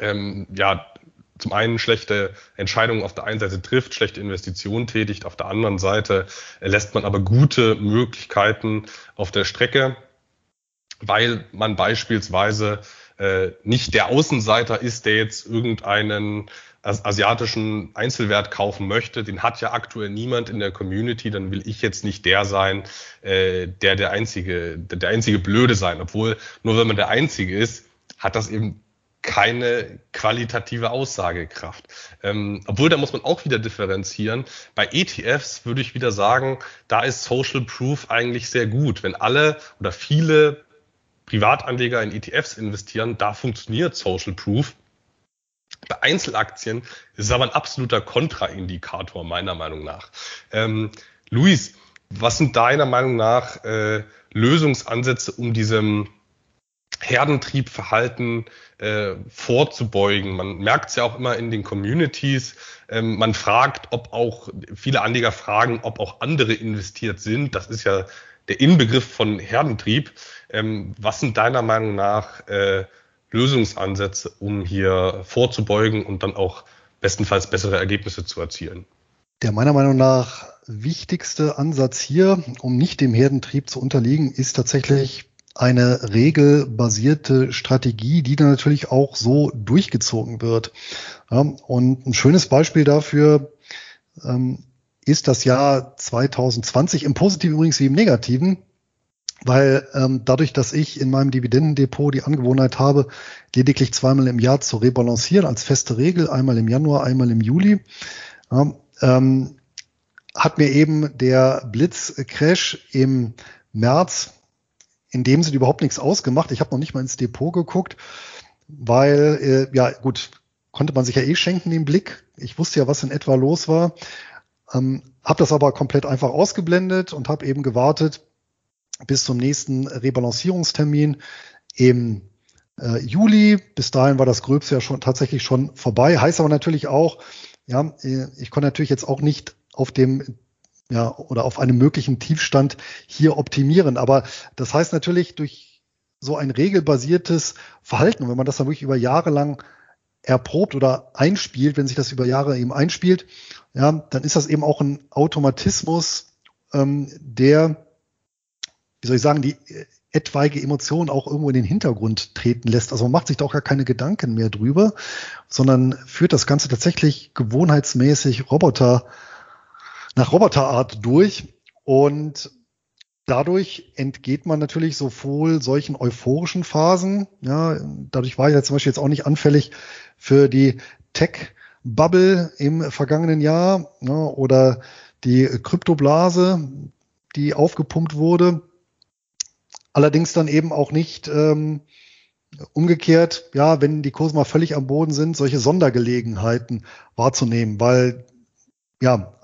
[SPEAKER 2] ähm, ja zum einen schlechte Entscheidungen auf der einen Seite trifft, schlechte Investitionen tätigt, auf der anderen Seite lässt man aber gute Möglichkeiten auf der Strecke, weil man beispielsweise äh, nicht der Außenseiter ist, der jetzt irgendeinen asiatischen Einzelwert kaufen möchte, den hat ja aktuell niemand in der Community, dann will ich jetzt nicht der sein, äh, der der einzige, der einzige Blöde sein. Obwohl, nur wenn man der Einzige ist, hat das eben keine qualitative Aussagekraft. Ähm, obwohl, da muss man auch wieder differenzieren. Bei ETFs würde ich wieder sagen, da ist Social Proof eigentlich sehr gut. Wenn alle oder viele Privatanleger in ETFs investieren, da funktioniert Social Proof. Bei Einzelaktien ist es aber ein absoluter Kontraindikator, meiner Meinung nach. Ähm, Luis, was sind deiner Meinung nach äh, Lösungsansätze, um diesem Herdentriebverhalten äh, vorzubeugen? Man merkt es ja auch immer in den Communities. Ähm, man fragt, ob auch, viele Anleger fragen, ob auch andere investiert sind. Das ist ja der Inbegriff von Herdentrieb. Ähm, was sind deiner Meinung nach äh, Lösungsansätze, um hier vorzubeugen und dann auch bestenfalls bessere Ergebnisse zu erzielen.
[SPEAKER 1] Der meiner Meinung nach wichtigste Ansatz hier, um nicht dem Herdentrieb zu unterliegen, ist tatsächlich eine regelbasierte Strategie, die dann natürlich auch so durchgezogen wird. Und ein schönes Beispiel dafür ähm, ist das Jahr 2020, im Positiven übrigens wie im Negativen weil ähm, dadurch, dass ich in meinem Dividendendepot die Angewohnheit habe, lediglich zweimal im Jahr zu rebalancieren als feste Regel, einmal im Januar, einmal im Juli, ähm, hat mir eben der Blitzcrash im März in dem Sinne überhaupt nichts ausgemacht. Ich habe noch nicht mal ins Depot geguckt, weil, äh, ja gut, konnte man sich ja eh schenken den Blick. Ich wusste ja, was in etwa los war. Ähm, habe das aber komplett einfach ausgeblendet und habe eben gewartet, bis zum nächsten Rebalancierungstermin im äh, Juli. Bis dahin war das Gröbste ja schon tatsächlich schon vorbei. Heißt aber natürlich auch, ja, äh, ich konnte natürlich jetzt auch nicht auf dem ja, oder auf einem möglichen Tiefstand hier optimieren. Aber das heißt natürlich durch so ein regelbasiertes Verhalten, wenn man das dann wirklich über Jahre lang erprobt oder einspielt, wenn sich das über Jahre eben einspielt, ja, dann ist das eben auch ein Automatismus, ähm, der wie soll ich sagen, die äh, etwaige Emotion auch irgendwo in den Hintergrund treten lässt. Also man macht sich da auch gar keine Gedanken mehr drüber, sondern führt das Ganze tatsächlich gewohnheitsmäßig Roboter nach Roboterart durch und dadurch entgeht man natürlich sowohl solchen euphorischen Phasen, ja, dadurch war ich ja zum Beispiel jetzt auch nicht anfällig für die Tech-Bubble im vergangenen Jahr ja, oder die Kryptoblase, die aufgepumpt wurde. Allerdings dann eben auch nicht ähm, umgekehrt, ja, wenn die Kurse mal völlig am Boden sind, solche Sondergelegenheiten wahrzunehmen, weil ja,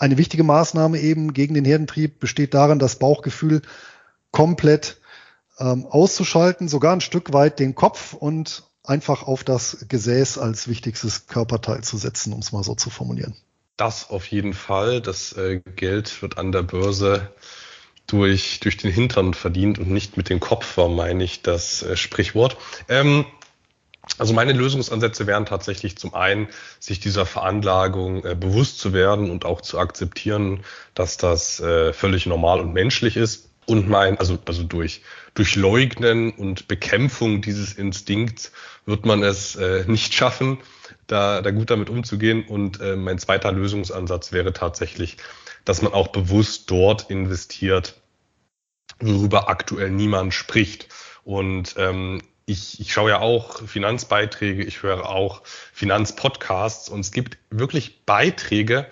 [SPEAKER 1] eine wichtige Maßnahme eben gegen den Herdentrieb besteht darin, das Bauchgefühl komplett ähm, auszuschalten, sogar ein Stück weit den Kopf und einfach auf das Gesäß als wichtigstes Körperteil zu setzen, um es mal so zu formulieren.
[SPEAKER 2] Das auf jeden Fall. Das äh, Geld wird an der Börse durch, durch den Hintern verdient und nicht mit dem Kopf, war, meine ich, das äh, Sprichwort. Ähm, also meine Lösungsansätze wären tatsächlich zum einen, sich dieser Veranlagung äh, bewusst zu werden und auch zu akzeptieren, dass das äh, völlig normal und menschlich ist. Und mein, also, also durch, durch Leugnen und Bekämpfung dieses Instinkts wird man es äh, nicht schaffen, da, da gut damit umzugehen. Und äh, mein zweiter Lösungsansatz wäre tatsächlich, dass man auch bewusst dort investiert, worüber aktuell niemand spricht. Und ähm, ich, ich schaue ja auch Finanzbeiträge, ich höre auch Finanzpodcasts und es gibt wirklich Beiträge,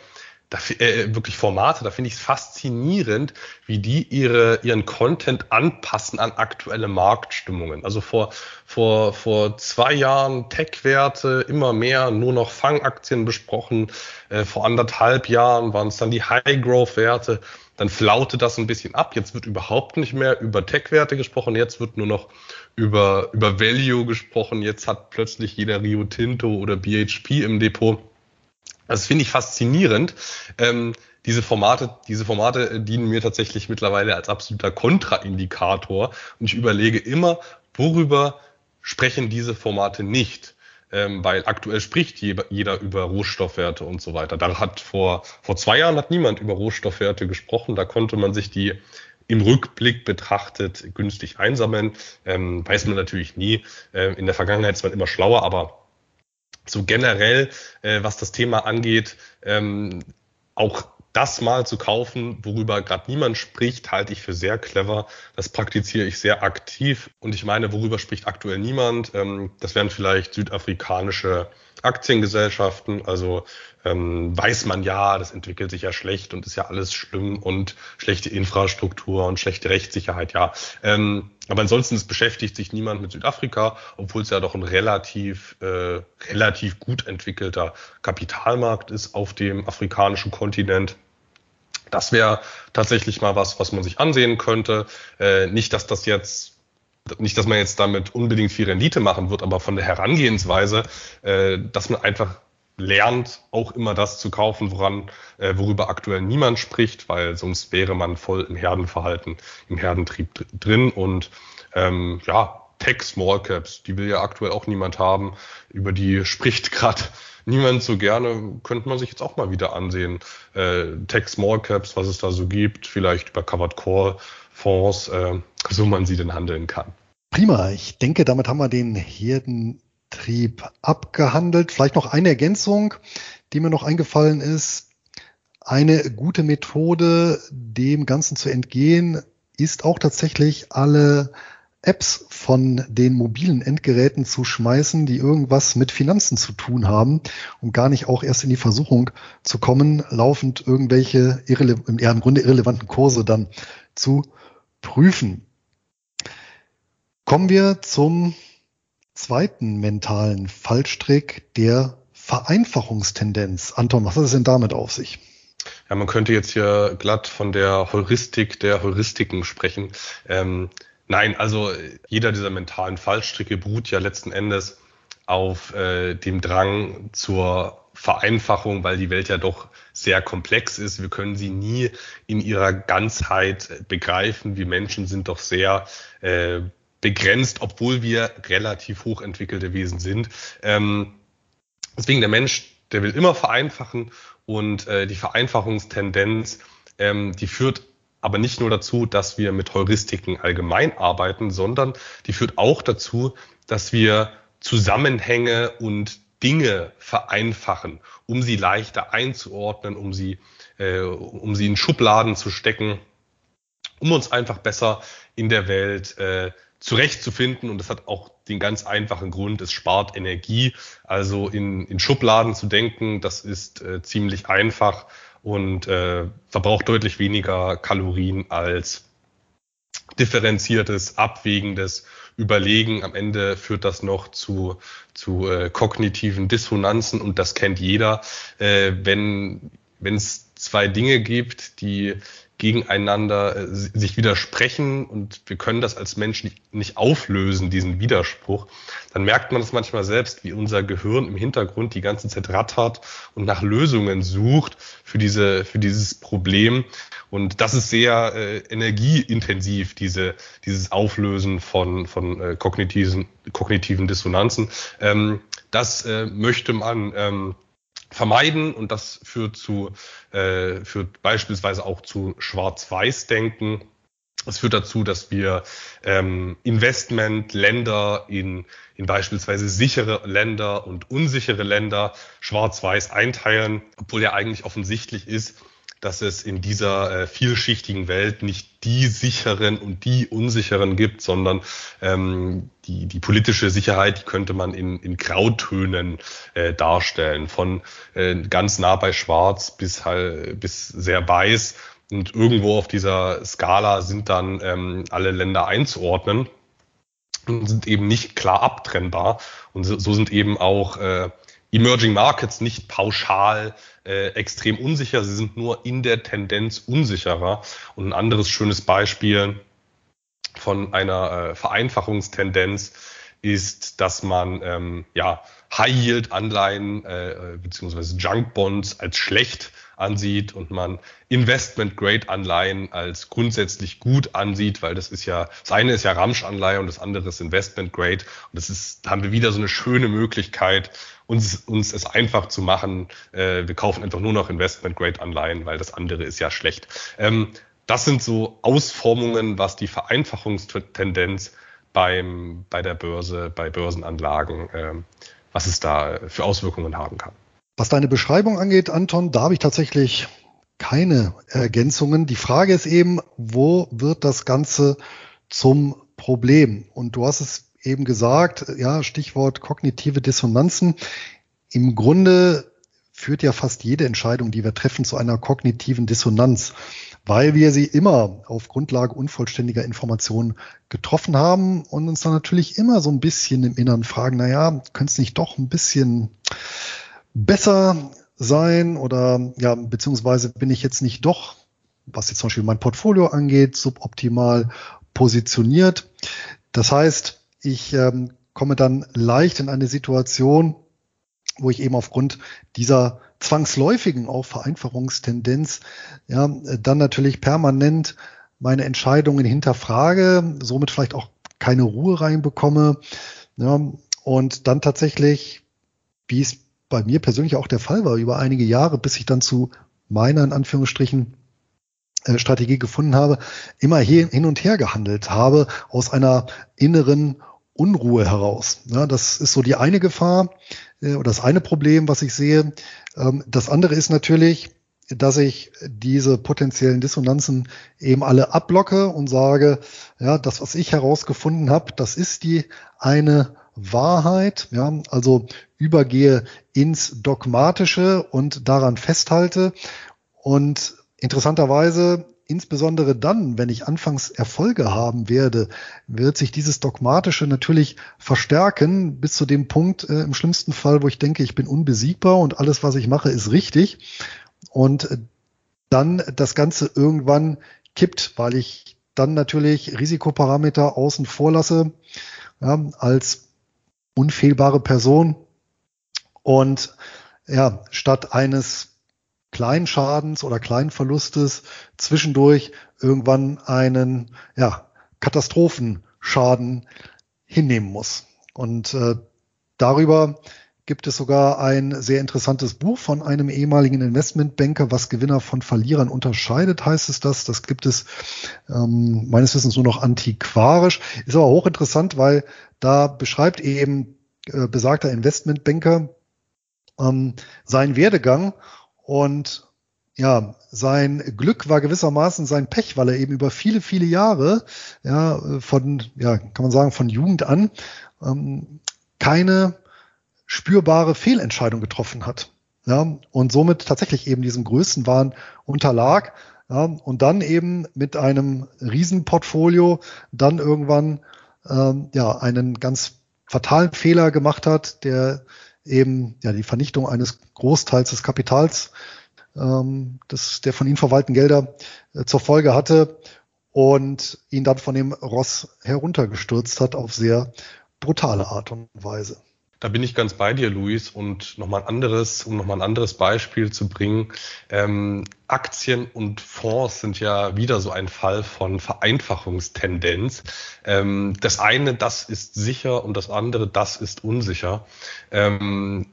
[SPEAKER 2] da, äh, wirklich Formate, da finde ich es faszinierend, wie die ihre, ihren Content anpassen an aktuelle Marktstimmungen. Also vor, vor, vor zwei Jahren Tech-Werte, immer mehr, nur noch Fangaktien besprochen. Äh, vor anderthalb Jahren waren es dann die High-Growth-Werte. Dann flaute das ein bisschen ab. Jetzt wird überhaupt nicht mehr über Tech-Werte gesprochen. Jetzt wird nur noch über, über Value gesprochen. Jetzt hat plötzlich jeder Rio Tinto oder BHP im Depot. Das finde ich faszinierend. Ähm, diese Formate, diese Formate dienen mir tatsächlich mittlerweile als absoluter Kontraindikator und ich überlege immer, worüber sprechen diese Formate nicht ähm, weil aktuell spricht jeder über Rohstoffwerte und so weiter. Da hat vor, vor zwei Jahren hat niemand über Rohstoffwerte gesprochen. Da konnte man sich die im Rückblick betrachtet günstig einsammeln. Ähm, weiß man natürlich nie. Ähm, in der Vergangenheit ist man immer schlauer, aber so generell, äh, was das Thema angeht, ähm, auch das mal zu kaufen, worüber gerade niemand spricht, halte ich für sehr clever. Das praktiziere ich sehr aktiv. Und ich meine, worüber spricht aktuell niemand? Ähm, das wären vielleicht südafrikanische Aktiengesellschaften. Also ähm, weiß man ja, das entwickelt sich ja schlecht und ist ja alles schlimm und schlechte Infrastruktur und schlechte Rechtssicherheit, ja. Ähm, aber ansonsten es beschäftigt sich niemand mit Südafrika, obwohl es ja doch ein relativ, äh, relativ gut entwickelter Kapitalmarkt ist auf dem afrikanischen Kontinent. Das wäre tatsächlich mal was, was man sich ansehen könnte. Äh, nicht, dass das jetzt nicht, dass man jetzt damit unbedingt viel Rendite machen wird, aber von der Herangehensweise, äh, dass man einfach lernt, auch immer das zu kaufen, woran, äh, worüber aktuell niemand spricht, weil sonst wäre man voll im Herdenverhalten, im Herdentrieb drin und ähm, ja, Tech Small Caps, die will ja aktuell auch niemand haben, über die spricht <laughs> gerade niemand so gerne, könnte man sich jetzt auch mal wieder ansehen. Äh, Tech Small Caps, was es da so gibt, vielleicht über Covered Call Fonds, äh, so man sie denn handeln kann.
[SPEAKER 1] Prima, ich denke, damit haben wir den Herden Trieb abgehandelt. Vielleicht noch eine Ergänzung, die mir noch eingefallen ist. Eine gute Methode, dem Ganzen zu entgehen, ist auch tatsächlich alle Apps von den mobilen Endgeräten zu schmeißen, die irgendwas mit Finanzen zu tun haben, um gar nicht auch erst in die Versuchung zu kommen, laufend irgendwelche irrele ja, im Grunde irrelevanten Kurse dann zu prüfen. Kommen wir zum zweiten mentalen Fallstrick der Vereinfachungstendenz. Anton, was hat es denn damit auf sich?
[SPEAKER 2] Ja, man könnte jetzt hier glatt von der Heuristik der Heuristiken sprechen. Ähm, nein, also jeder dieser mentalen Fallstricke beruht ja letzten Endes auf äh, dem Drang zur Vereinfachung, weil die Welt ja doch sehr komplex ist. Wir können sie nie in ihrer Ganzheit begreifen. Wir Menschen sind doch sehr äh, begrenzt, obwohl wir relativ hochentwickelte Wesen sind. Ähm, deswegen der Mensch, der will immer vereinfachen und äh, die Vereinfachungstendenz, ähm, die führt aber nicht nur dazu, dass wir mit Heuristiken allgemein arbeiten, sondern die führt auch dazu, dass wir Zusammenhänge und Dinge vereinfachen, um sie leichter einzuordnen, um sie, äh, um sie in Schubladen zu stecken, um uns einfach besser in der Welt äh, zurechtzufinden. Und das hat auch den ganz einfachen Grund, es spart Energie. Also in, in Schubladen zu denken, das ist äh, ziemlich einfach und äh, verbraucht deutlich weniger Kalorien als differenziertes, abwägendes Überlegen. Am Ende führt das noch zu, zu äh, kognitiven Dissonanzen und das kennt jeder. Äh, wenn wenn es zwei Dinge gibt, die gegeneinander äh, sich widersprechen und wir können das als Mensch nicht, nicht auflösen, diesen Widerspruch, dann merkt man es manchmal selbst, wie unser Gehirn im Hintergrund die ganze Zeit rattert und nach Lösungen sucht für diese, für dieses Problem. Und das ist sehr äh, energieintensiv, diese, dieses Auflösen von, von äh, kognitiven, kognitiven Dissonanzen. Ähm, das äh, möchte man ähm, vermeiden und das führt zu äh, führt beispielsweise auch zu Schwarz-Weiß-Denken. Es führt dazu, dass wir ähm, Investmentländer in, in beispielsweise sichere Länder und unsichere Länder schwarz-weiß einteilen, obwohl ja eigentlich offensichtlich ist, dass es in dieser äh, vielschichtigen Welt nicht die sicheren und die unsicheren gibt, sondern ähm, die, die politische Sicherheit, die könnte man in, in Grautönen äh, darstellen, von äh, ganz nah bei Schwarz bis, halt, bis sehr weiß. Und irgendwo auf dieser Skala sind dann ähm, alle Länder einzuordnen und sind eben nicht klar abtrennbar. Und so, so sind eben auch äh, Emerging Markets nicht pauschal äh, extrem unsicher, sie sind nur in der Tendenz unsicherer. Und ein anderes schönes Beispiel von einer äh, Vereinfachungstendenz ist, dass man ähm, ja High-Yield-Anleihen äh, beziehungsweise Junk-Bonds als schlecht ansieht und man Investment-Grade-Anleihen als grundsätzlich gut ansieht, weil das ist ja, das eine ist ja Ramsch-Anleihe und das andere ist Investment-Grade. Und das ist, da haben wir wieder so eine schöne Möglichkeit, uns, uns es einfach zu machen. Äh, wir kaufen einfach nur noch Investment-Grade-Anleihen, weil das andere ist ja schlecht. Ähm, das sind so Ausformungen, was die Vereinfachungstendenz beim, bei der Börse, bei Börsenanlagen, äh, was es da für Auswirkungen haben kann.
[SPEAKER 1] Was deine Beschreibung angeht, Anton, da habe ich tatsächlich keine Ergänzungen. Die Frage ist eben, wo wird das Ganze zum Problem? Und du hast es eben gesagt, ja, Stichwort kognitive Dissonanzen. Im Grunde führt ja fast jede Entscheidung, die wir treffen, zu einer kognitiven Dissonanz, weil wir sie immer auf Grundlage unvollständiger Informationen getroffen haben und uns dann natürlich immer so ein bisschen im Innern fragen, na ja, könnte es nicht doch ein bisschen besser sein oder ja, beziehungsweise bin ich jetzt nicht doch, was jetzt zum Beispiel mein Portfolio angeht, suboptimal positioniert. Das heißt, ich ähm, komme dann leicht in eine Situation, wo ich eben aufgrund dieser zwangsläufigen auch Vereinfachungstendenz ja dann natürlich permanent meine Entscheidungen hinterfrage, somit vielleicht auch keine Ruhe reinbekomme ja, und dann tatsächlich, wie es bei mir persönlich auch der Fall war über einige Jahre, bis ich dann zu meiner in Anführungsstrichen Strategie gefunden habe, immer hin und her gehandelt habe aus einer inneren Unruhe heraus. Ja, das ist so die eine Gefahr äh, oder das eine Problem, was ich sehe. Ähm, das andere ist natürlich, dass ich diese potenziellen Dissonanzen eben alle abblocke und sage, ja, das, was ich herausgefunden habe, das ist die eine Wahrheit, ja, also übergehe ins Dogmatische und daran festhalte. Und interessanterweise, insbesondere dann, wenn ich anfangs Erfolge haben werde, wird sich dieses Dogmatische natürlich verstärken bis zu dem Punkt äh, im schlimmsten Fall, wo ich denke, ich bin unbesiegbar und alles, was ich mache, ist richtig. Und dann das Ganze irgendwann kippt, weil ich dann natürlich Risikoparameter außen vor lasse, ja, als unfehlbare Person. Und ja, statt eines kleinen Schadens oder kleinen Verlustes zwischendurch irgendwann einen ja, Katastrophenschaden hinnehmen muss. Und äh, darüber gibt es sogar ein sehr interessantes Buch von einem ehemaligen Investmentbanker, was Gewinner von Verlierern unterscheidet, heißt es das. Das gibt es ähm, meines Wissens nur noch antiquarisch. Ist aber hochinteressant, weil da beschreibt eben äh, besagter Investmentbanker ähm, seinen Werdegang und ja, sein Glück war gewissermaßen sein Pech, weil er eben über viele, viele Jahre, ja, von, ja, kann man sagen, von Jugend an, ähm, keine spürbare Fehlentscheidung getroffen hat. Ja, und somit tatsächlich eben diesem Größenwahn unterlag. Ja, und dann eben mit einem Riesenportfolio dann irgendwann ähm, ja einen ganz fatalen Fehler gemacht hat, der eben ja die Vernichtung eines Großteils des Kapitals, ähm, das, der von ihm verwalteten Gelder äh, zur Folge hatte und ihn dann von dem Ross heruntergestürzt hat auf sehr brutale Art und Weise.
[SPEAKER 2] Da bin ich ganz bei dir, Luis. Und nochmal ein anderes, um nochmal ein anderes Beispiel zu bringen. Ähm, Aktien und Fonds sind ja wieder so ein Fall von Vereinfachungstendenz. Ähm, das eine, das ist sicher und das andere, das ist unsicher. Ähm,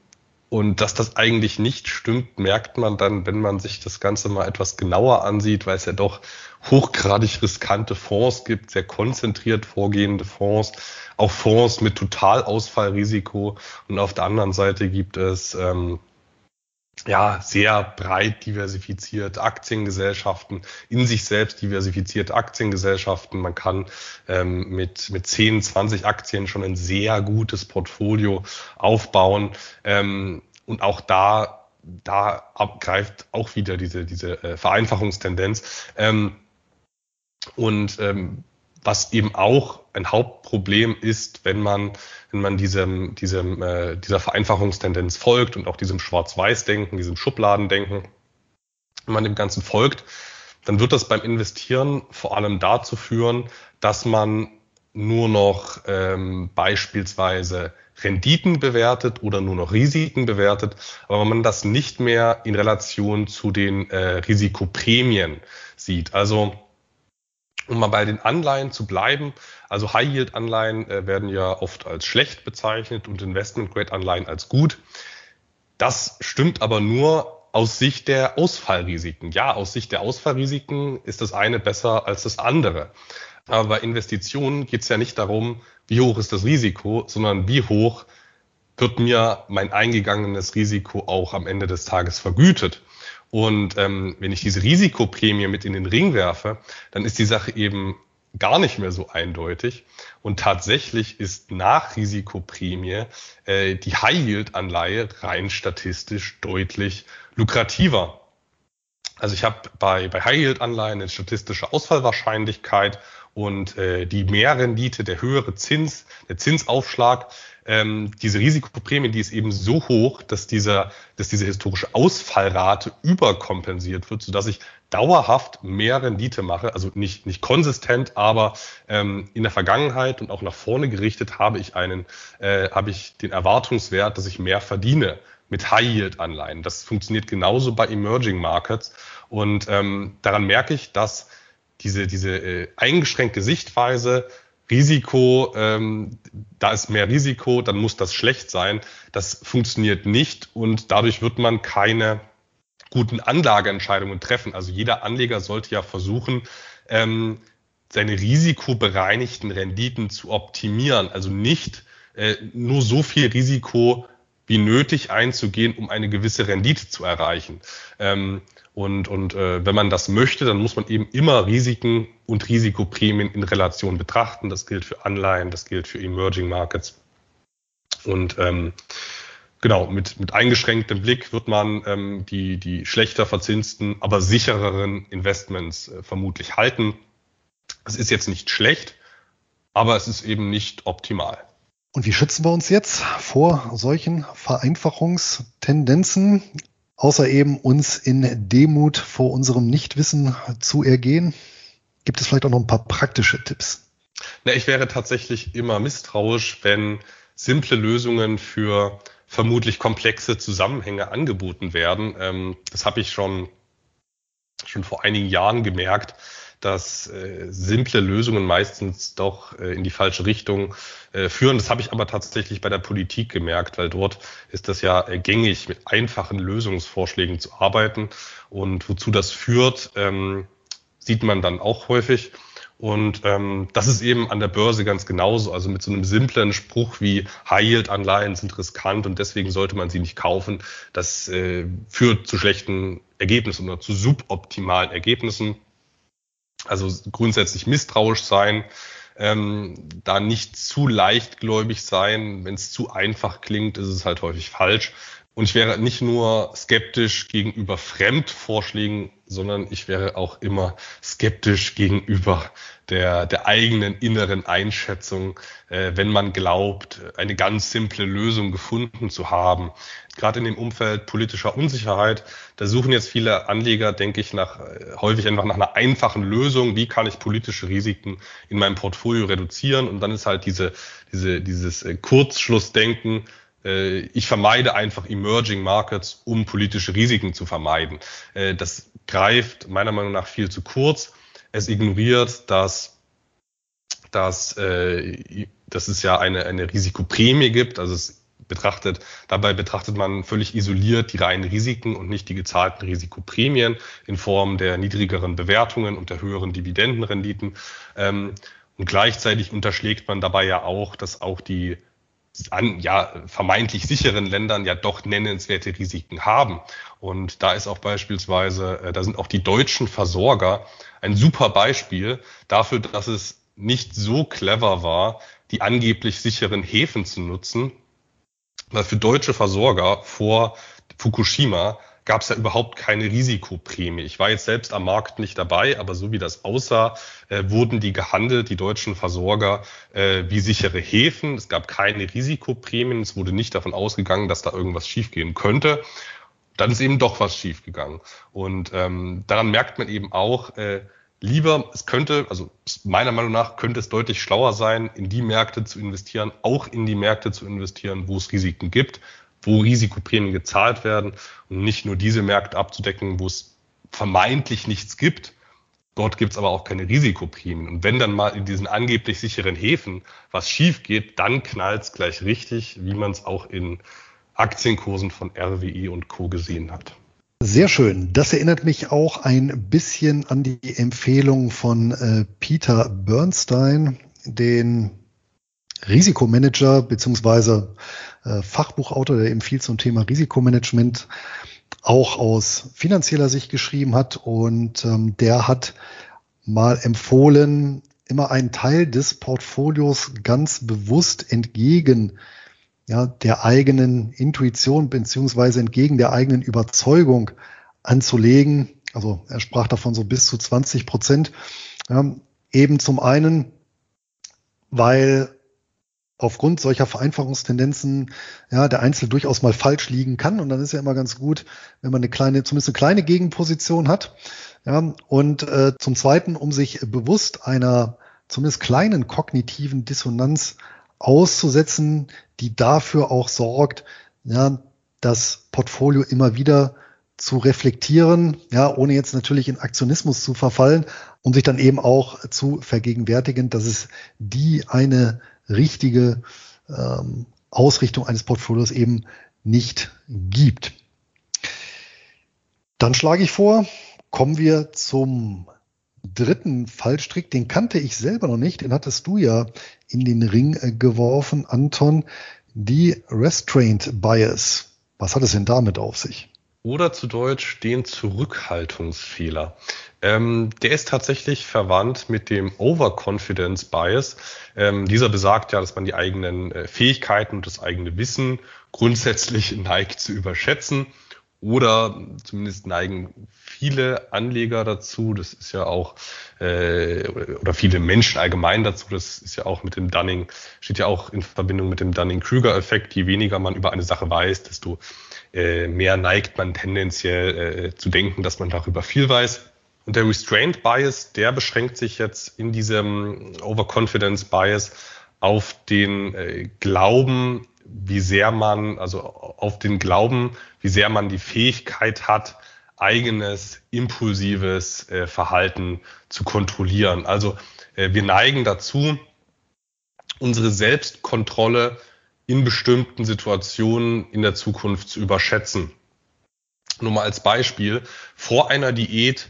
[SPEAKER 2] und dass das eigentlich nicht stimmt, merkt man dann, wenn man sich das Ganze mal etwas genauer ansieht, weil es ja doch hochgradig riskante Fonds gibt, sehr konzentriert vorgehende Fonds, auch Fonds mit Totalausfallrisiko. Und auf der anderen Seite gibt es ähm, ja sehr breit diversifiziert Aktiengesellschaften, in sich selbst diversifizierte Aktiengesellschaften. Man kann ähm, mit, mit 10, 20 Aktien schon ein sehr gutes Portfolio aufbauen. Ähm, und auch da da greift auch wieder diese, diese äh, Vereinfachungstendenz. Ähm, und ähm, was eben auch ein Hauptproblem ist, wenn man, wenn man diesem, diesem, äh, dieser Vereinfachungstendenz folgt und auch diesem Schwarz-Weiß-Denken, diesem Schubladendenken, wenn man dem Ganzen folgt, dann wird das beim Investieren vor allem dazu führen, dass man nur noch ähm, beispielsweise Renditen bewertet oder nur noch Risiken bewertet, aber man das nicht mehr in Relation zu den äh, Risikoprämien sieht. Also um mal bei den Anleihen zu bleiben, also High-Yield-Anleihen äh, werden ja oft als schlecht bezeichnet und Investment-Grade-Anleihen als gut. Das stimmt aber nur aus Sicht der Ausfallrisiken. Ja, aus Sicht der Ausfallrisiken ist das eine besser als das andere. Aber bei Investitionen geht es ja nicht darum, wie hoch ist das Risiko, sondern wie hoch wird mir mein eingegangenes Risiko auch am Ende des Tages vergütet. Und ähm, wenn ich diese Risikoprämie mit in den Ring werfe, dann ist die Sache eben gar nicht mehr so eindeutig. Und tatsächlich ist nach Risikoprämie äh, die High-Yield-Anleihe rein statistisch deutlich lukrativer. Also ich habe bei, bei High-Yield-Anleihen eine statistische Ausfallwahrscheinlichkeit und äh, die Mehrrendite, der höhere Zins, der Zinsaufschlag, ähm, diese Risikoprämie, die ist eben so hoch, dass dieser, dass diese historische Ausfallrate überkompensiert wird, sodass ich dauerhaft mehr Rendite mache, also nicht, nicht konsistent, aber ähm, in der Vergangenheit und auch nach vorne gerichtet habe ich einen, äh, habe ich den Erwartungswert, dass ich mehr verdiene mit High-Yield-Anleihen. Das funktioniert genauso bei Emerging Markets. Und ähm, daran merke ich, dass diese, diese äh, eingeschränkte Sichtweise, Risiko, ähm, da ist mehr Risiko, dann muss das schlecht sein. Das funktioniert nicht und dadurch wird man keine guten Anlageentscheidungen treffen. Also jeder Anleger sollte ja versuchen, ähm, seine risikobereinigten Renditen zu optimieren. Also nicht äh, nur so viel Risiko wie nötig einzugehen, um eine gewisse Rendite zu erreichen. Ähm, und und äh, wenn man das möchte, dann muss man eben immer Risiken und Risikoprämien in Relation betrachten. Das gilt für Anleihen, das gilt für Emerging Markets. Und ähm, genau, mit, mit eingeschränktem Blick wird man ähm, die, die schlechter verzinsten, aber sichereren Investments äh, vermutlich halten. Es ist jetzt nicht schlecht, aber es ist eben nicht optimal.
[SPEAKER 1] Und wie schützen wir uns jetzt vor solchen Vereinfachungstendenzen? außer eben uns in Demut vor unserem Nichtwissen zu ergehen? Gibt es vielleicht auch noch ein paar praktische Tipps?
[SPEAKER 2] Na, ich wäre tatsächlich immer misstrauisch, wenn simple Lösungen für vermutlich komplexe Zusammenhänge angeboten werden. Ähm, das habe ich schon, schon vor einigen Jahren gemerkt, dass äh, simple Lösungen meistens doch äh, in die falsche Richtung äh, führen. Das habe ich aber tatsächlich bei der Politik gemerkt, weil dort ist das ja äh, gängig, mit einfachen Lösungsvorschlägen zu arbeiten. Und wozu das führt, ähm, sieht man dann auch häufig. Und ähm, das ist eben an der Börse ganz genauso. Also mit so einem simplen Spruch wie High-Yield-Anleihen sind riskant und deswegen sollte man sie nicht kaufen. Das äh, führt zu schlechten Ergebnissen oder zu suboptimalen Ergebnissen. Also grundsätzlich misstrauisch sein, ähm, da nicht zu leichtgläubig sein. Wenn es zu einfach klingt, ist es halt häufig falsch. Und ich wäre nicht nur skeptisch gegenüber Fremdvorschlägen, sondern ich wäre auch immer skeptisch gegenüber der, der eigenen inneren Einschätzung, äh, wenn man glaubt, eine ganz simple Lösung gefunden zu haben. Gerade in dem Umfeld politischer Unsicherheit, da suchen jetzt viele Anleger, denke ich, nach äh, häufig einfach nach einer einfachen Lösung. Wie kann ich politische Risiken in meinem Portfolio reduzieren? Und dann ist halt diese, diese, dieses äh, Kurzschlussdenken, ich vermeide einfach Emerging Markets, um politische Risiken zu vermeiden. Äh, das greift meiner Meinung nach viel zu kurz es ignoriert, dass, dass, äh, dass es ja eine, eine Risikoprämie gibt. Also es betrachtet, dabei betrachtet man völlig isoliert die reinen Risiken und nicht die gezahlten Risikoprämien in Form der niedrigeren Bewertungen und der höheren Dividendenrenditen. Ähm, und gleichzeitig unterschlägt man dabei ja auch, dass auch die an ja vermeintlich sicheren Ländern ja doch nennenswerte Risiken haben. Und da ist auch beispielsweise, äh, da sind auch die deutschen Versorger ein super Beispiel dafür, dass es nicht so clever war, die angeblich sicheren Häfen zu nutzen, weil für deutsche Versorger vor Fukushima gab es ja überhaupt keine Risikoprämie. Ich war jetzt selbst am Markt nicht dabei, aber so wie das aussah, äh, wurden die gehandelt, die deutschen Versorger, äh, wie sichere Häfen. Es gab keine Risikoprämien. Es wurde nicht davon ausgegangen, dass da irgendwas schiefgehen könnte. Dann ist eben doch was schiefgegangen. Und ähm, daran merkt man eben auch, äh, lieber, es könnte, also meiner Meinung nach könnte es deutlich schlauer sein, in die Märkte zu investieren, auch in die Märkte zu investieren, wo es Risiken gibt, wo Risikoprämien gezahlt werden und nicht nur diese Märkte abzudecken, wo es vermeintlich nichts gibt. Dort gibt es aber auch keine Risikoprämien. Und wenn dann mal in diesen angeblich sicheren Häfen was schief geht, dann knallt es gleich richtig, wie man es auch in Aktienkursen von RWI und Co. gesehen hat.
[SPEAKER 1] Sehr schön. Das erinnert mich auch ein bisschen an die Empfehlung von äh, Peter Bernstein, den Risikomanager beziehungsweise äh, Fachbuchautor, der eben viel zum Thema Risikomanagement auch aus finanzieller Sicht geschrieben hat. Und ähm, der hat mal empfohlen, immer einen Teil des Portfolios ganz bewusst entgegen ja, der eigenen Intuition beziehungsweise entgegen der eigenen Überzeugung anzulegen. Also er sprach davon so bis zu 20 Prozent. Ja, eben zum einen, weil aufgrund solcher Vereinfachungstendenzen ja der Einzel durchaus mal falsch liegen kann und dann ist ja immer ganz gut, wenn man eine kleine, zumindest eine kleine Gegenposition hat. Ja, und äh, zum Zweiten, um sich bewusst einer zumindest kleinen kognitiven Dissonanz auszusetzen, die dafür auch sorgt, ja, das Portfolio immer wieder zu reflektieren, ja, ohne jetzt natürlich in Aktionismus zu verfallen und sich dann eben auch zu vergegenwärtigen, dass es die eine richtige ähm, Ausrichtung eines Portfolios eben nicht gibt. Dann schlage ich vor, kommen wir zum dritten Fallstrick, den kannte ich selber noch nicht, den hattest du ja in den Ring äh, geworfen, Anton, die Restraint Bias. Was hat es denn damit auf sich?
[SPEAKER 2] Oder zu Deutsch den Zurückhaltungsfehler. Ähm, der ist tatsächlich verwandt mit dem Overconfidence Bias. Ähm, dieser besagt ja, dass man die eigenen äh, Fähigkeiten und das eigene Wissen grundsätzlich <laughs> neigt zu überschätzen oder zumindest neigen viele Anleger dazu, das ist ja auch, äh, oder viele Menschen allgemein dazu, das ist ja auch mit dem Dunning, steht ja auch in Verbindung mit dem Dunning-Krüger-Effekt, je weniger man über eine Sache weiß, desto äh, mehr neigt man tendenziell äh, zu denken, dass man darüber viel weiß. Und der Restraint Bias, der beschränkt sich jetzt in diesem Overconfidence Bias auf den äh, Glauben, wie sehr man, also auf den Glauben, wie sehr man die Fähigkeit hat, eigenes impulsives äh, Verhalten zu kontrollieren. Also äh, wir neigen dazu, unsere Selbstkontrolle in bestimmten Situationen in der Zukunft zu überschätzen. Nur mal als Beispiel, vor einer Diät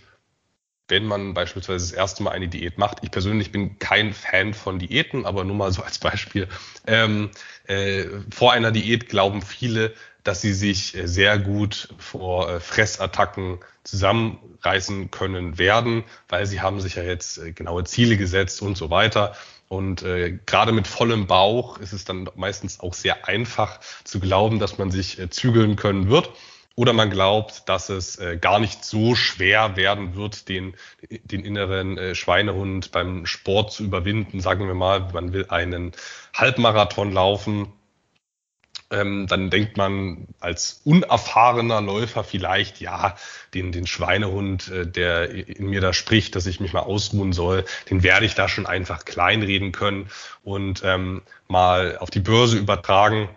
[SPEAKER 2] wenn man beispielsweise das erste Mal eine Diät macht. Ich persönlich bin kein Fan von Diäten, aber nur mal so als Beispiel. Ähm, äh, vor einer Diät glauben viele, dass sie sich äh, sehr gut vor äh, Fressattacken zusammenreißen können werden, weil sie haben sich ja jetzt äh, genaue Ziele gesetzt und so weiter. Und äh, gerade mit vollem Bauch ist es dann meistens auch sehr einfach zu glauben, dass man sich äh, zügeln können wird. Oder man glaubt, dass es äh, gar nicht so schwer werden wird, den, den inneren äh, Schweinehund beim Sport zu überwinden. Sagen wir mal, man will einen Halbmarathon laufen. Ähm, dann denkt man als unerfahrener Läufer vielleicht, ja, den, den Schweinehund, äh, der in mir da spricht, dass ich mich mal ausruhen soll, den werde ich da schon einfach kleinreden können und ähm, mal auf die Börse übertragen.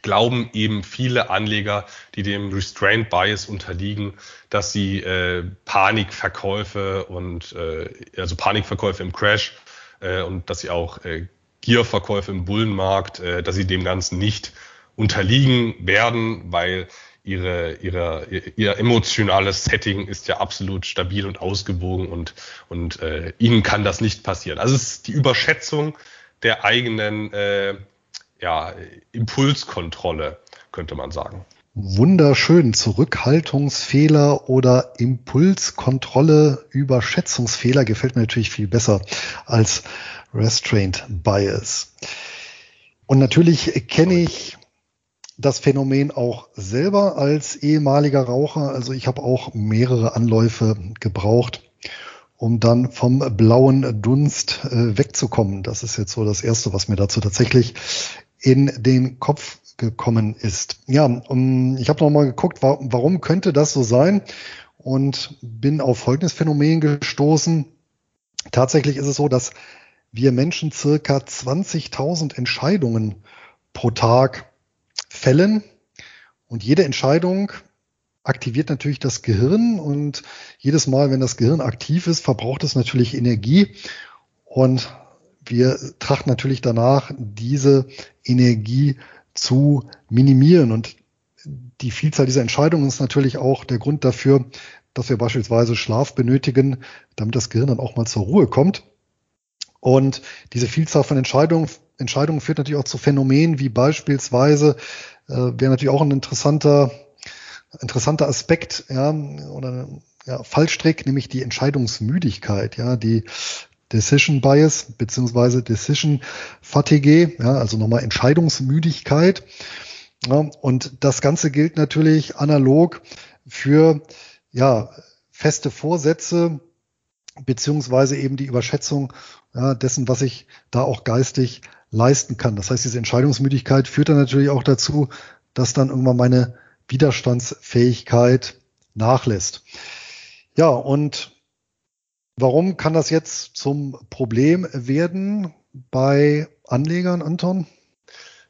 [SPEAKER 2] Glauben eben viele Anleger, die dem Restraint Bias unterliegen, dass sie äh, Panikverkäufe und äh, also Panikverkäufe im Crash äh, und dass sie auch äh, Gierverkäufe im Bullenmarkt, äh, dass sie dem Ganzen nicht unterliegen werden, weil ihre, ihre, ihr emotionales Setting ist ja absolut stabil und ausgewogen und, und äh, ihnen kann das nicht passieren. Also es ist die Überschätzung der eigenen äh, ja, Impulskontrolle, könnte man sagen.
[SPEAKER 1] Wunderschön. Zurückhaltungsfehler oder Impulskontrolle, Überschätzungsfehler gefällt mir natürlich viel besser als Restraint Bias. Und natürlich kenne ich das Phänomen auch selber als ehemaliger Raucher. Also ich habe auch mehrere Anläufe gebraucht, um dann vom blauen Dunst äh, wegzukommen. Das ist jetzt so das Erste, was mir dazu tatsächlich in den Kopf gekommen ist. Ja, um, ich habe noch mal geguckt, warum könnte das so sein? und bin auf folgendes Phänomen gestoßen. Tatsächlich ist es so, dass wir Menschen circa 20.000 Entscheidungen pro Tag fällen und jede Entscheidung aktiviert natürlich das Gehirn und jedes Mal, wenn das Gehirn aktiv ist, verbraucht es natürlich Energie und wir trachten natürlich danach, diese Energie zu minimieren und die Vielzahl dieser Entscheidungen ist natürlich auch der Grund dafür, dass wir beispielsweise Schlaf benötigen, damit das Gehirn dann auch mal zur Ruhe kommt. Und diese Vielzahl von Entscheidungen, Entscheidungen führt natürlich auch zu Phänomenen wie beispielsweise, äh, wäre natürlich auch ein interessanter, interessanter Aspekt, ja, oder ja, Fallstrick, nämlich die Entscheidungsmüdigkeit, ja, die Decision Bias beziehungsweise Decision Fatigue, ja, also nochmal Entscheidungsmüdigkeit. Ja, und das Ganze gilt natürlich analog für ja, feste Vorsätze beziehungsweise eben die Überschätzung ja, dessen, was ich da auch geistig leisten kann. Das heißt, diese Entscheidungsmüdigkeit führt dann natürlich auch dazu, dass dann irgendwann meine Widerstandsfähigkeit nachlässt. Ja, und warum kann das jetzt zum Problem werden bei Anlegern, Anton?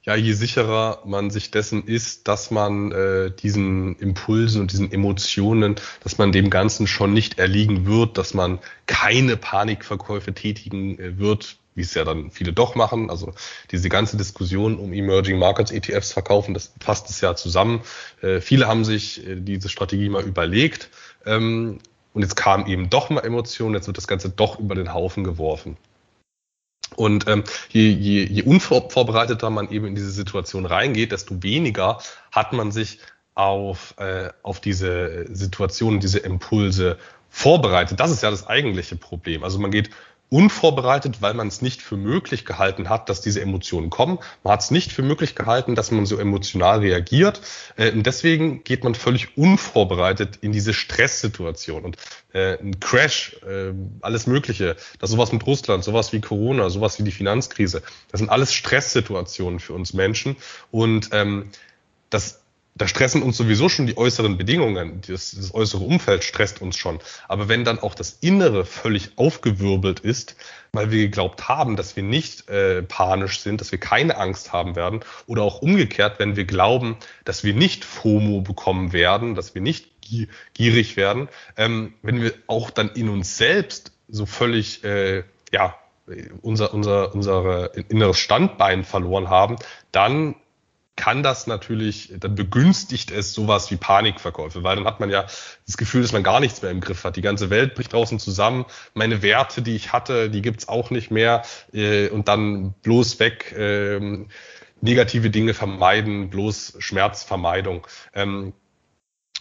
[SPEAKER 2] ja, je sicherer man sich dessen ist, dass man äh, diesen Impulsen und diesen Emotionen, dass man dem Ganzen schon nicht erliegen wird, dass man keine Panikverkäufe tätigen äh, wird, wie es ja dann viele doch machen. Also diese ganze Diskussion um Emerging Markets ETFs verkaufen, das fasst es ja zusammen. Äh, viele haben sich äh, diese Strategie mal überlegt. Ähm, und jetzt kamen eben doch mal Emotionen, jetzt wird das Ganze doch über den Haufen geworfen. Und ähm, je, je, je unvorbereiteter man eben in diese Situation reingeht, desto weniger hat man sich auf, äh, auf diese Situation, diese Impulse vorbereitet. Das ist ja das eigentliche Problem. Also man geht unvorbereitet, weil man es nicht für möglich gehalten hat, dass diese Emotionen kommen. Man hat es nicht für möglich gehalten, dass man so emotional reagiert. Äh, und deswegen geht man völlig unvorbereitet in diese Stresssituation. Und äh, ein Crash, äh, alles Mögliche, das sowas mit Russland, sowas wie Corona, sowas wie die Finanzkrise, das sind alles Stresssituationen für uns Menschen. Und ähm, das da stressen uns sowieso schon die äußeren Bedingungen, das, das, äußere Umfeld stresst uns schon. Aber wenn dann auch das Innere völlig aufgewirbelt ist, weil wir geglaubt haben, dass wir nicht äh, panisch sind, dass wir keine Angst haben werden, oder auch umgekehrt, wenn wir glauben, dass wir nicht FOMO bekommen werden, dass wir nicht gierig werden, ähm, wenn wir auch dann in uns selbst so völlig, äh, ja, unser, unser, unser inneres Standbein verloren haben, dann kann das natürlich, dann begünstigt es sowas wie Panikverkäufe, weil dann hat man ja das Gefühl, dass man gar nichts mehr im Griff hat. Die ganze Welt bricht draußen zusammen, meine Werte, die ich hatte, die gibt's auch nicht mehr äh, und dann bloß weg, äh, negative Dinge vermeiden, bloß Schmerzvermeidung. Ähm,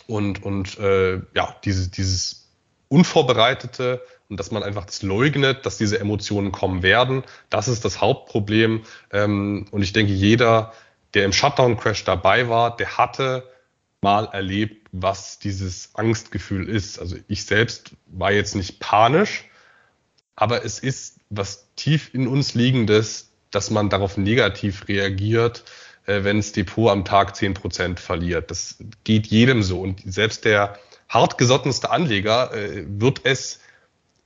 [SPEAKER 2] und und äh, ja, diese, dieses Unvorbereitete und dass man einfach das leugnet, dass diese Emotionen kommen werden, das ist das Hauptproblem. Ähm, und ich denke, jeder, der im Shutdown-Crash dabei war, der hatte mal erlebt, was dieses Angstgefühl ist. Also ich selbst war jetzt nicht panisch, aber es ist was tief in uns liegendes, dass man darauf negativ reagiert, äh, wenn das Depot am Tag zehn Prozent verliert. Das geht jedem so. Und selbst der hartgesottenste Anleger äh, wird es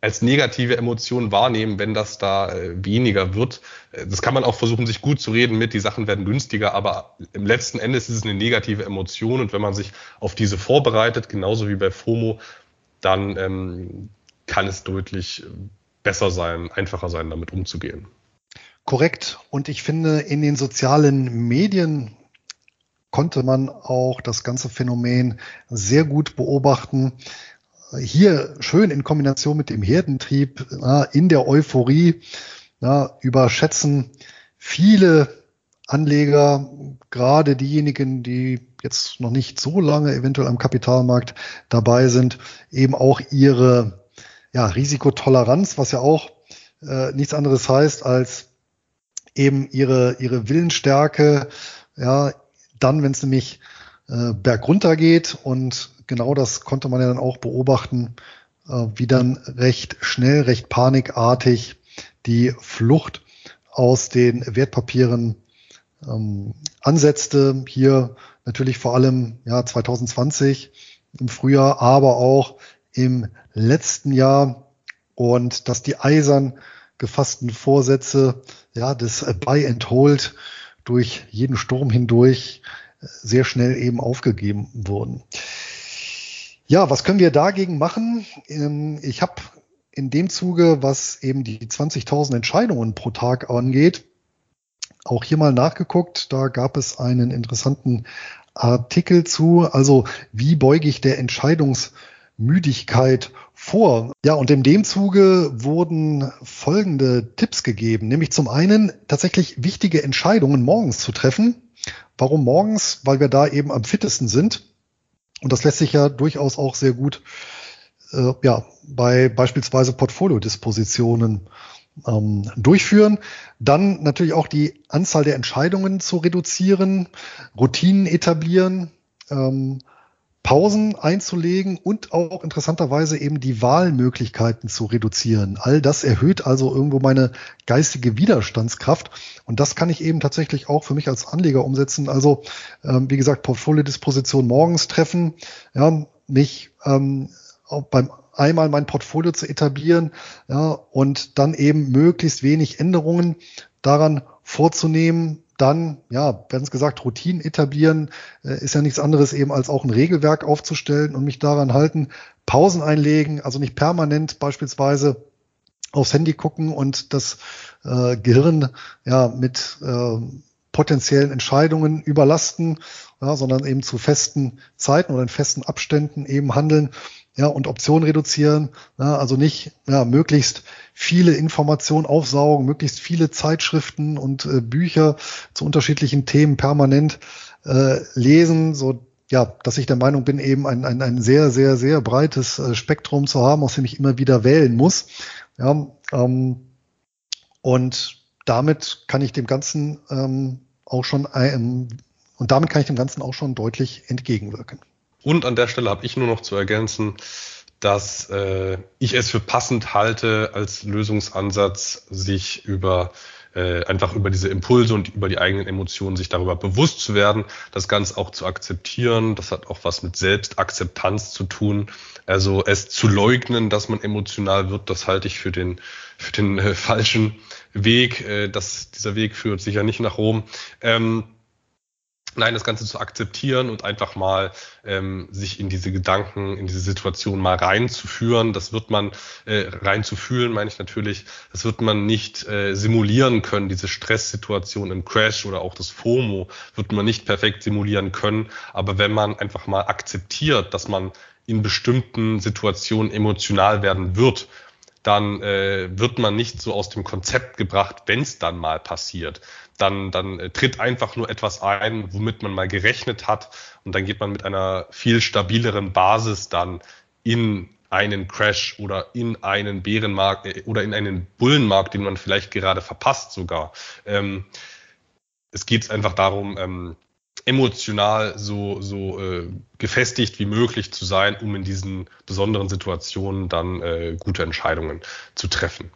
[SPEAKER 2] als negative Emotion wahrnehmen, wenn das da äh, weniger wird. Äh, das kann man auch versuchen, sich gut zu reden mit, die Sachen werden günstiger, aber im letzten Endes ist es eine negative Emotion und wenn man sich auf diese vorbereitet, genauso wie bei FOMO, dann ähm, kann es deutlich besser sein, einfacher sein, damit umzugehen.
[SPEAKER 1] Korrekt. Und ich finde, in den sozialen Medien konnte man auch das ganze Phänomen sehr gut beobachten hier schön in Kombination mit dem Herdentrieb, in der Euphorie, überschätzen viele Anleger, gerade diejenigen, die jetzt noch nicht so lange eventuell am Kapitalmarkt dabei sind, eben auch ihre ja, Risikotoleranz, was ja auch äh, nichts anderes heißt als eben ihre, ihre Willensstärke, ja, dann, wenn es nämlich äh, bergunter geht und genau das konnte man ja dann auch beobachten, äh, wie dann recht schnell, recht panikartig die Flucht aus den Wertpapieren ähm, ansetzte. Hier natürlich vor allem ja 2020 im Frühjahr, aber auch im letzten Jahr und dass die eisern gefassten Vorsätze ja des Buy and Hold durch jeden Sturm hindurch sehr schnell eben aufgegeben wurden. Ja, was können wir dagegen machen? Ähm, ich habe in dem Zuge, was eben die 20.000 Entscheidungen pro Tag angeht, auch hier mal nachgeguckt. Da gab es einen interessanten Artikel zu. Also wie beuge ich der Entscheidungsmüdigkeit vor? Ja, und in dem Zuge wurden folgende Tipps gegeben, nämlich zum einen tatsächlich wichtige Entscheidungen morgens zu treffen. Warum morgens? Weil wir da eben am fittesten sind. Und das lässt sich ja durchaus auch sehr gut äh, ja, bei beispielsweise Portfoliodispositionen ähm, durchführen. Dann natürlich auch die Anzahl der Entscheidungen zu reduzieren, Routinen etablieren, ähm, Pausen einzulegen und auch interessanterweise eben die Wahlmöglichkeiten zu reduzieren. All das erhöht also irgendwo meine geistige Widerstandskraft und das kann ich eben tatsächlich auch für mich als Anleger umsetzen. Also ähm, wie gesagt, Portfoliodisposition morgens treffen, ja, mich ähm, auch beim einmal mein Portfolio zu etablieren ja, und dann eben möglichst wenig Änderungen daran vorzunehmen. Dann, ja, ganz gesagt, Routinen etablieren äh, ist ja nichts anderes eben als auch ein Regelwerk aufzustellen und mich daran halten. Pausen einlegen, also nicht permanent beispielsweise aufs Handy gucken und das äh, Gehirn ja mit äh, potenziellen Entscheidungen überlasten, ja, sondern eben zu festen Zeiten oder in festen Abständen eben handeln ja, und Optionen reduzieren. Ja, also nicht ja, möglichst viele Informationen aufsaugen, möglichst viele Zeitschriften und äh, Bücher zu unterschiedlichen Themen permanent äh, lesen, so ja, dass ich der Meinung bin, eben ein, ein, ein sehr, sehr, sehr breites äh, Spektrum zu haben, aus dem ich immer wieder wählen muss. Ja, ähm, und damit kann ich dem Ganzen ähm, auch schon ähm, und damit kann ich dem Ganzen auch schon deutlich entgegenwirken.
[SPEAKER 2] Und an der Stelle habe ich nur noch zu ergänzen, dass äh, ich es für passend halte, als Lösungsansatz sich über äh, einfach über diese Impulse und über die eigenen Emotionen sich darüber bewusst zu werden, das Ganze auch zu akzeptieren. Das hat auch was mit Selbstakzeptanz zu tun. Also es zu leugnen, dass man emotional wird, das halte ich für den für den äh, falschen Weg. Äh, das, dieser Weg führt sicher nicht nach Rom. Ähm, Nein, das Ganze zu akzeptieren und einfach mal ähm, sich in diese Gedanken, in diese Situation mal reinzuführen. Das wird man äh, reinzufühlen, meine ich natürlich. Das wird man nicht äh, simulieren können. Diese Stresssituation im Crash oder auch das FOMO wird man nicht perfekt simulieren können. Aber wenn man einfach mal akzeptiert, dass man in bestimmten Situationen emotional werden wird, dann äh, wird man nicht so aus dem Konzept gebracht, wenn es dann mal passiert dann, dann äh, tritt einfach nur etwas ein, womit man mal gerechnet hat und dann geht man mit einer viel stabileren Basis dann in einen Crash oder in einen Bärenmarkt äh, oder in einen Bullenmarkt, den man vielleicht gerade verpasst sogar. Ähm, es geht einfach darum, ähm, emotional so, so äh, gefestigt wie möglich zu sein, um in diesen besonderen Situationen dann äh, gute Entscheidungen zu treffen.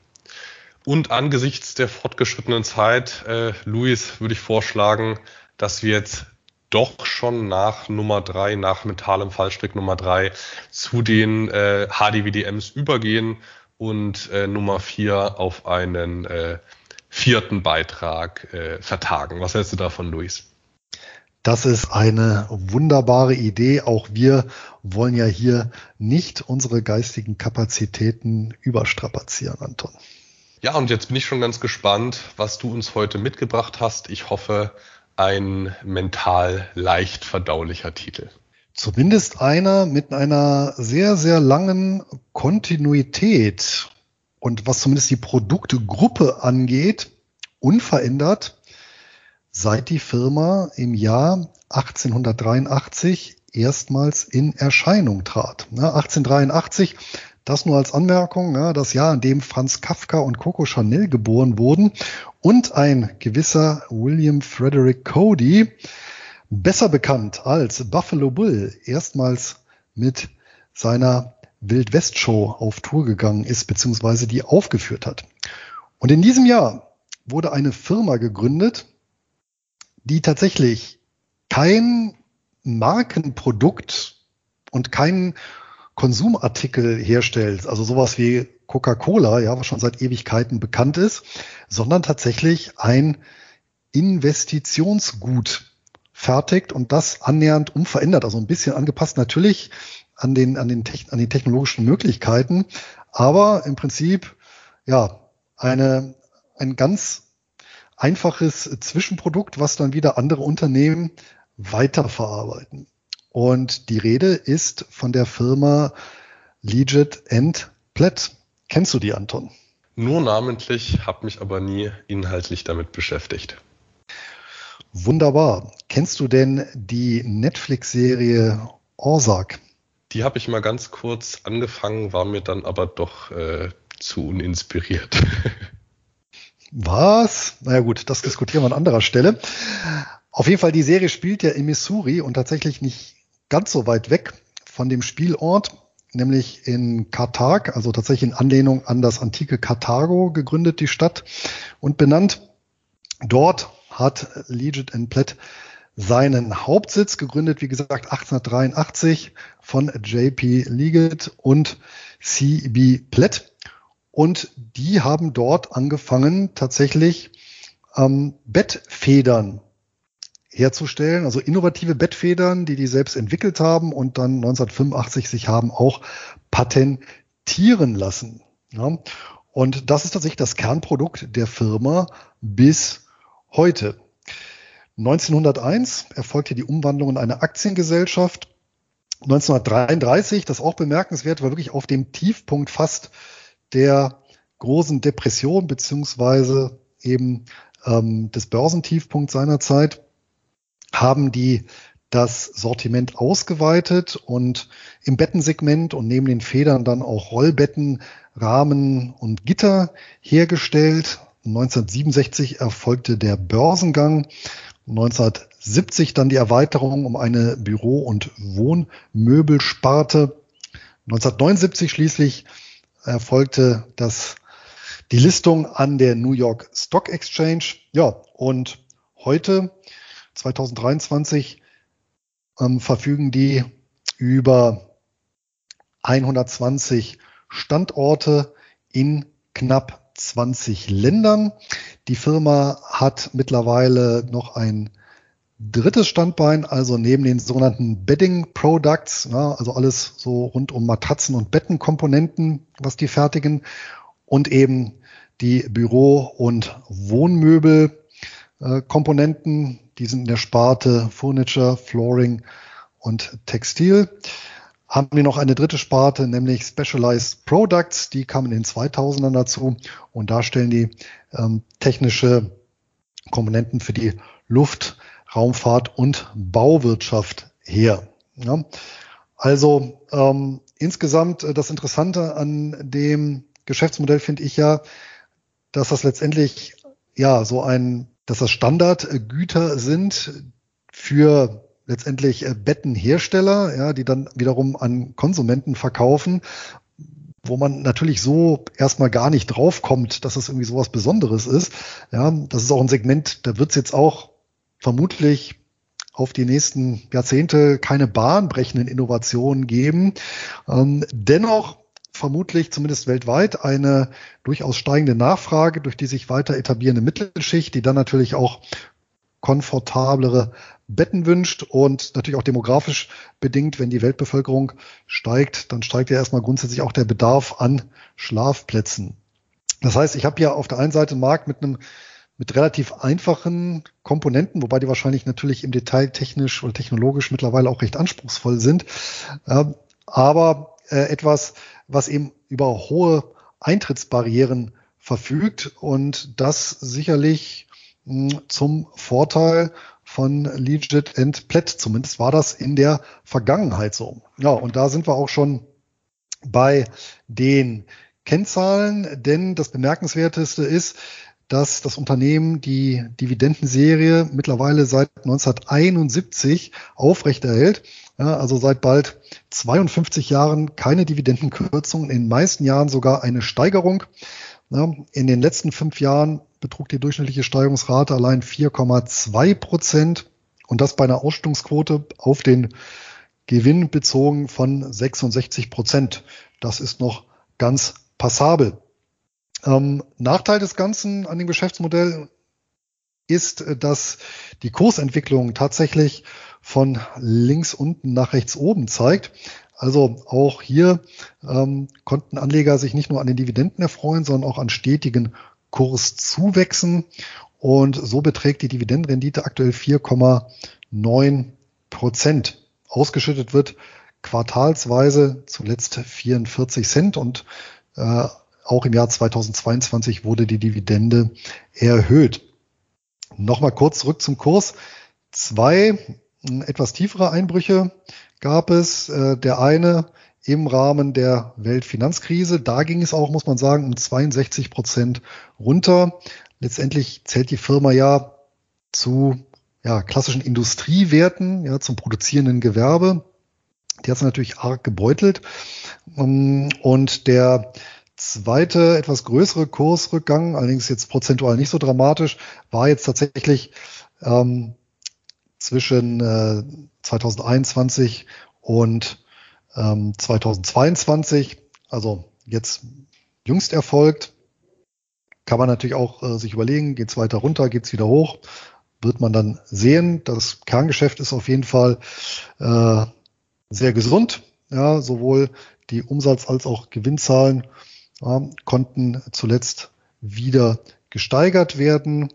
[SPEAKER 2] Und angesichts der fortgeschrittenen Zeit, äh, Luis, würde ich vorschlagen, dass wir jetzt doch schon nach Nummer drei, nach mentalem Fallstrick Nummer drei zu den äh, HDWDMs übergehen und äh, Nummer vier auf einen äh, vierten Beitrag äh, vertagen. Was hältst du davon, Luis?
[SPEAKER 1] Das ist eine wunderbare Idee. Auch wir wollen ja hier nicht unsere geistigen Kapazitäten überstrapazieren, Anton.
[SPEAKER 2] Ja, und jetzt bin ich schon ganz gespannt, was du uns heute mitgebracht hast. Ich hoffe, ein mental leicht verdaulicher Titel.
[SPEAKER 1] Zumindest einer mit einer sehr, sehr langen Kontinuität und was zumindest die Produktegruppe angeht, unverändert, seit die Firma im Jahr 1883 erstmals in Erscheinung trat. 1883 das nur als Anmerkung, das Jahr, in dem Franz Kafka und Coco Chanel geboren wurden und ein gewisser William Frederick Cody, besser bekannt als Buffalo Bill, erstmals mit seiner Wildwest-Show auf Tour gegangen ist, beziehungsweise die aufgeführt hat. Und in diesem Jahr wurde eine Firma gegründet, die tatsächlich kein Markenprodukt und keinen Konsumartikel herstellt, also sowas wie Coca-Cola, ja, was schon seit Ewigkeiten bekannt ist, sondern tatsächlich ein Investitionsgut fertigt und das annähernd unverändert, also ein bisschen angepasst natürlich an den, an den, an den technologischen Möglichkeiten, aber im Prinzip, ja, eine, ein ganz einfaches Zwischenprodukt, was dann wieder andere Unternehmen weiterverarbeiten. Und die Rede ist von der Firma Legit Platt. Kennst du die, Anton?
[SPEAKER 2] Nur namentlich, habe mich aber nie inhaltlich damit beschäftigt.
[SPEAKER 1] Wunderbar. Kennst du denn die Netflix-Serie Orsak?
[SPEAKER 2] Die habe ich mal ganz kurz angefangen, war mir dann aber doch äh, zu uninspiriert. <laughs>
[SPEAKER 1] Was? Naja gut, das diskutieren wir an anderer Stelle. Auf jeden Fall, die Serie spielt ja in Missouri und tatsächlich nicht ganz so weit weg von dem Spielort, nämlich in Karthag, also tatsächlich in Anlehnung an das antike Karthago gegründet, die Stadt und benannt. Dort hat Legit Platt seinen Hauptsitz gegründet, wie gesagt, 1883 von JP Leggett und CB Platt. Und die haben dort angefangen, tatsächlich ähm, Bettfedern herzustellen, also innovative Bettfedern, die die selbst entwickelt haben und dann 1985 sich haben auch patentieren lassen. Ja. Und das ist tatsächlich das Kernprodukt der Firma bis heute. 1901 erfolgte die Umwandlung in eine Aktiengesellschaft. 1933, das auch bemerkenswert, war wirklich auf dem Tiefpunkt fast der großen Depression beziehungsweise eben ähm, des Börsentiefpunkts seiner Zeit haben die das Sortiment ausgeweitet und im Bettensegment und neben den Federn dann auch Rollbetten, Rahmen und Gitter hergestellt. 1967 erfolgte der Börsengang. 1970 dann die Erweiterung um eine Büro- und Wohnmöbelsparte. 1979 schließlich erfolgte das, die Listung an der New York Stock Exchange. Ja, und heute 2023 ähm, verfügen die über 120 Standorte in knapp 20 Ländern. Die Firma hat mittlerweile noch ein drittes Standbein, also neben den sogenannten Bedding Products, ja, also alles so rund um Matratzen und Bettenkomponenten, was die fertigen, und eben die Büro- und Wohnmöbelkomponenten, die sind in der Sparte Furniture, Flooring und Textil. Haben wir noch eine dritte Sparte, nämlich Specialized Products. Die kamen in den 2000ern dazu und da stellen die ähm, technische Komponenten für die Luft, Raumfahrt und Bauwirtschaft her. Ja. Also ähm, insgesamt äh, das Interessante an dem Geschäftsmodell finde ich ja, dass das letztendlich ja so ein dass das Standardgüter sind für letztendlich äh, Bettenhersteller, ja, die dann wiederum an Konsumenten verkaufen, wo man natürlich so erstmal gar nicht draufkommt, dass das irgendwie sowas Besonderes ist. Ja, das ist auch ein Segment, da wird es jetzt auch vermutlich auf die nächsten Jahrzehnte keine bahnbrechenden Innovationen geben. Ähm, dennoch vermutlich zumindest weltweit eine durchaus steigende Nachfrage durch die sich weiter etablierende Mittelschicht, die dann natürlich auch komfortablere Betten wünscht und natürlich auch demografisch bedingt, wenn die Weltbevölkerung steigt, dann steigt ja erstmal grundsätzlich auch der Bedarf an Schlafplätzen. Das heißt, ich habe ja auf der einen Seite einen Markt mit einem mit relativ einfachen Komponenten, wobei die wahrscheinlich natürlich im Detail technisch oder technologisch mittlerweile auch recht anspruchsvoll sind. aber äh, etwas, was eben über hohe Eintrittsbarrieren verfügt und das sicherlich mh, zum Vorteil von Legit and Platt. Zumindest war das in der Vergangenheit so. Ja, und da sind wir auch schon bei den Kennzahlen, denn das Bemerkenswerteste ist, dass das Unternehmen die Dividendenserie mittlerweile seit 1971 aufrechterhält. Ja, also seit bald 52 Jahren keine Dividendenkürzung, in den meisten Jahren sogar eine Steigerung. Ja, in den letzten fünf Jahren betrug die durchschnittliche Steigerungsrate allein 4,2 Prozent und das bei einer Ausstellungsquote auf den Gewinn bezogen von 66 Prozent. Das ist noch ganz passabel. Ähm, Nachteil des Ganzen an dem Geschäftsmodell ist, dass die Kursentwicklung tatsächlich von links unten nach rechts oben zeigt. Also auch hier ähm, konnten Anleger sich nicht nur an den Dividenden erfreuen, sondern auch an stetigen Kurszuwächsen. Und so beträgt die Dividendenrendite aktuell 4,9 Prozent. Ausgeschüttet wird quartalsweise zuletzt 44 Cent und äh, auch im Jahr 2022 wurde die Dividende erhöht. Nochmal kurz zurück zum Kurs. Zwei etwas tiefere Einbrüche gab es. Äh, der eine im Rahmen der Weltfinanzkrise. Da ging es auch, muss man sagen, um 62 Prozent runter. Letztendlich zählt die Firma ja zu ja, klassischen Industriewerten, ja, zum produzierenden Gewerbe. Die hat es natürlich arg gebeutelt. Ähm, und der zweite, etwas größere Kursrückgang, allerdings jetzt prozentual nicht so dramatisch, war jetzt tatsächlich ähm, zwischen äh, 2021 und ähm, 2022, also jetzt jüngst erfolgt. Kann man natürlich auch äh, sich überlegen, geht es weiter runter, geht es wieder hoch, wird man dann sehen. Das Kerngeschäft ist auf jeden Fall äh, sehr gesund. Ja, sowohl die Umsatz- als auch Gewinnzahlen ja, konnten zuletzt wieder gesteigert werden.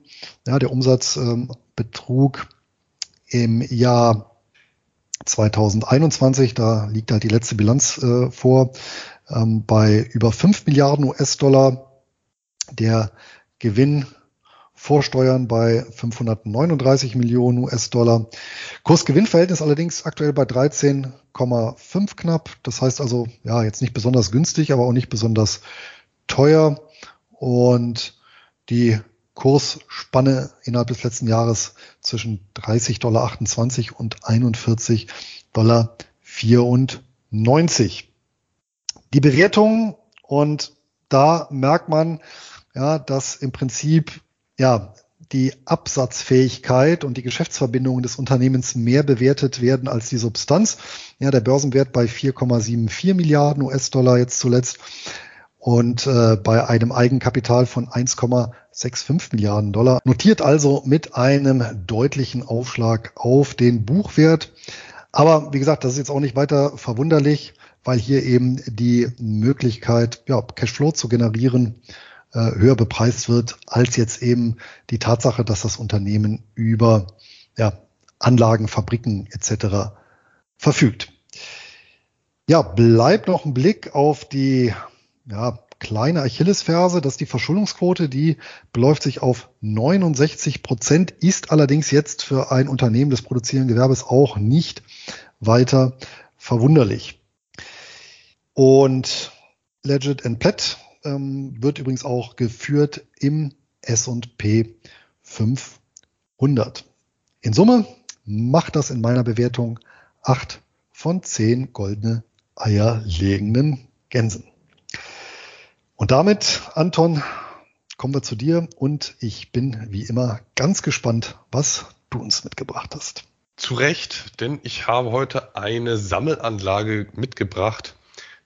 [SPEAKER 1] Ja, der Umsatz ähm, betrug im Jahr 2021, da liegt halt die letzte Bilanz äh, vor, ähm, bei über 5 Milliarden US-Dollar. Der Gewinn vor Steuern bei 539 Millionen US-Dollar. Kursgewinnverhältnis allerdings aktuell bei 13,5 knapp. Das heißt also, ja, jetzt nicht besonders günstig, aber auch nicht besonders teuer. Und die Kursspanne innerhalb des letzten Jahres zwischen 30,28 Dollar und 41,94 Dollar. Die Bewertung und da merkt man, ja, dass im Prinzip ja die Absatzfähigkeit und die Geschäftsverbindungen des Unternehmens mehr bewertet werden als die Substanz. Ja, der Börsenwert bei 4,74 Milliarden US-Dollar jetzt zuletzt und äh, bei einem Eigenkapital von 1,65 Milliarden Dollar. Notiert also mit einem deutlichen Aufschlag auf den Buchwert. Aber wie gesagt, das ist jetzt auch nicht weiter verwunderlich, weil hier eben die Möglichkeit, ja, Cashflow zu generieren, höher bepreist wird, als jetzt eben die Tatsache, dass das Unternehmen über ja, Anlagen, Fabriken etc. verfügt. Ja, bleibt noch ein Blick auf die ja, kleine Achillesferse, dass die Verschuldungsquote, die beläuft sich auf 69 Prozent, ist allerdings jetzt für ein Unternehmen des produzierenden Gewerbes auch nicht weiter verwunderlich. Und Legit and Platt ähm, wird übrigens auch geführt im S&P 500. In Summe macht das in meiner Bewertung acht von zehn goldene Eier legenden Gänsen. Und damit, Anton, kommen wir zu dir und ich bin wie immer ganz gespannt, was du uns mitgebracht hast.
[SPEAKER 2] Zu Recht, denn ich habe heute eine Sammelanlage mitgebracht,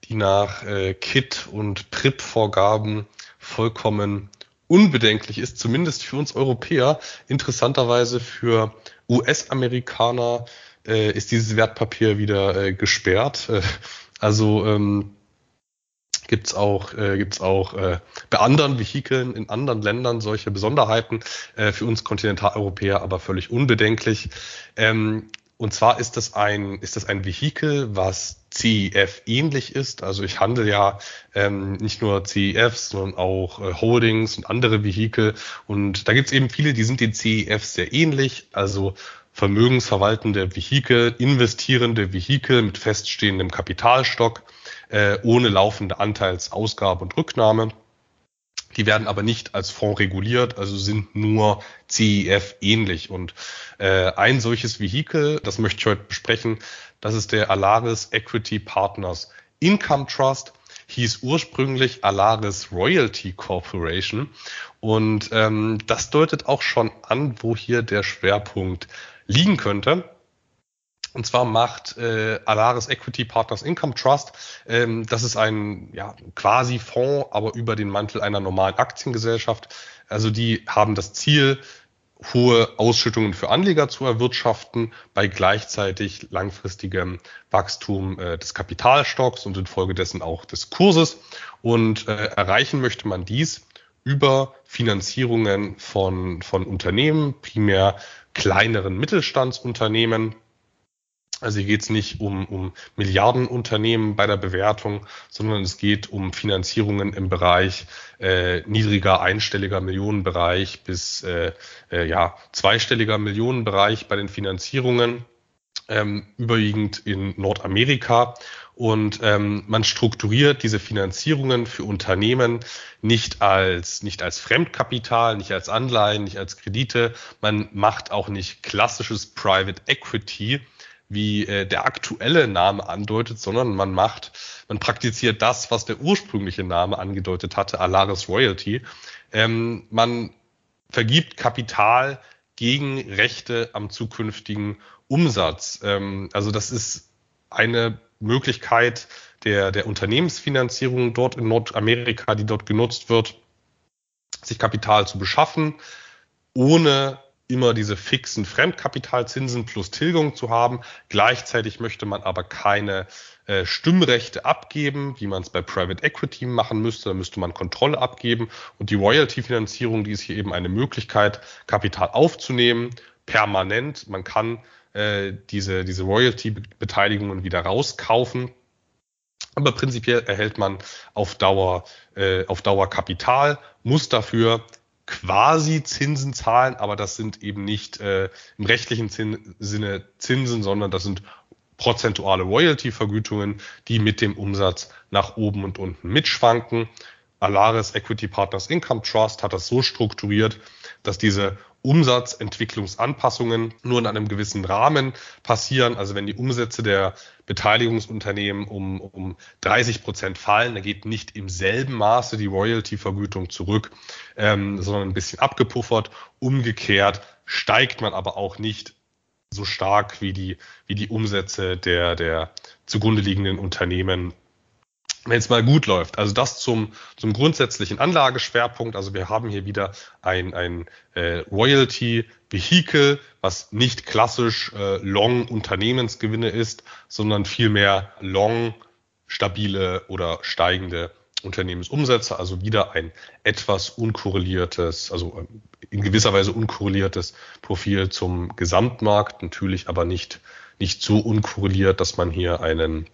[SPEAKER 2] die nach äh, KIT und PRIP-Vorgaben vollkommen unbedenklich ist, zumindest für uns Europäer. Interessanterweise für US-Amerikaner äh, ist dieses Wertpapier wieder äh, gesperrt. Äh, also ähm, gibt's auch, äh, gibt's auch äh, bei anderen Vehikeln in anderen Ländern solche Besonderheiten, äh, für uns Kontinentaleuropäer aber völlig unbedenklich. Ähm, und zwar ist das ein, ist das ein Vehikel, was CEF ähnlich ist. Also ich handle ja ähm, nicht nur CEFs, sondern auch äh, Holdings und andere Vehikel. Und da gibt's eben viele, die sind den CEFs sehr ähnlich. Also vermögensverwaltende Vehikel, investierende Vehikel mit feststehendem Kapitalstock äh, ohne laufende Anteilsausgabe und Rücknahme. Die werden aber nicht als Fonds reguliert, also sind nur CIF ähnlich. Und äh, ein solches Vehikel, das möchte ich heute besprechen, das ist der Alaris Equity Partners Income Trust hieß ursprünglich Alaris Royalty Corporation. Und ähm, das deutet auch schon an, wo hier der Schwerpunkt liegen könnte. Und zwar macht äh, Alaris Equity Partners Income Trust, ähm, das ist ein ja, quasi Fonds, aber über den Mantel einer normalen Aktiengesellschaft. Also die haben das Ziel, hohe Ausschüttungen für Anleger zu erwirtschaften, bei gleichzeitig langfristigem Wachstum äh, des Kapitalstocks und infolgedessen auch des Kurses. Und äh, erreichen möchte man dies über Finanzierungen von, von Unternehmen, primär kleineren Mittelstandsunternehmen, also hier geht es nicht um, um Milliardenunternehmen bei der Bewertung, sondern es geht um Finanzierungen im Bereich äh, niedriger einstelliger Millionenbereich bis äh, äh, ja, zweistelliger Millionenbereich bei den Finanzierungen, ähm, überwiegend in Nordamerika. Und ähm, man strukturiert diese Finanzierungen für Unternehmen nicht als, nicht als Fremdkapital, nicht als Anleihen, nicht als Kredite. Man macht auch nicht klassisches Private Equity, wie äh, der aktuelle Name andeutet, sondern man macht, man praktiziert das, was der ursprüngliche Name angedeutet hatte, Alaris Royalty. Ähm, man vergibt Kapital gegen Rechte am zukünftigen Umsatz. Ähm, also das ist eine Möglichkeit der, der Unternehmensfinanzierung dort in Nordamerika, die dort genutzt wird, sich Kapital zu beschaffen, ohne immer diese fixen Fremdkapitalzinsen plus Tilgung zu haben. Gleichzeitig möchte man aber keine äh, Stimmrechte abgeben, wie man es bei Private Equity machen müsste. Da müsste man Kontrolle abgeben. Und die Royalty-Finanzierung, die ist hier eben eine Möglichkeit, Kapital aufzunehmen, permanent. Man kann äh, diese, diese Royalty-Beteiligungen wieder rauskaufen. Aber prinzipiell erhält man auf Dauer, äh, auf Dauer Kapital, muss dafür quasi Zinsen zahlen, aber das sind eben nicht äh, im rechtlichen Zin Sinne Zinsen, sondern das sind prozentuale Royalty-Vergütungen, die mit dem Umsatz nach oben und unten mitschwanken. Alaris Equity Partners Income Trust hat das so strukturiert, dass diese Umsatzentwicklungsanpassungen nur in einem gewissen Rahmen passieren. Also wenn die Umsätze der Beteiligungsunternehmen um, um 30 Prozent fallen, dann geht nicht im selben Maße die Royalty-Vergütung zurück, ähm, sondern ein bisschen abgepuffert. Umgekehrt steigt man aber auch nicht so stark wie die, wie die Umsätze der, der zugrunde liegenden Unternehmen wenn es mal gut läuft. Also das zum, zum grundsätzlichen Anlageschwerpunkt. Also wir haben hier wieder ein, ein äh, Royalty-Vehikel, was nicht klassisch äh, Long-Unternehmensgewinne ist, sondern vielmehr Long, stabile oder steigende Unternehmensumsätze. Also wieder ein etwas unkorreliertes, also in gewisser Weise unkorreliertes Profil zum Gesamtmarkt. Natürlich aber nicht, nicht so unkorreliert, dass man hier einen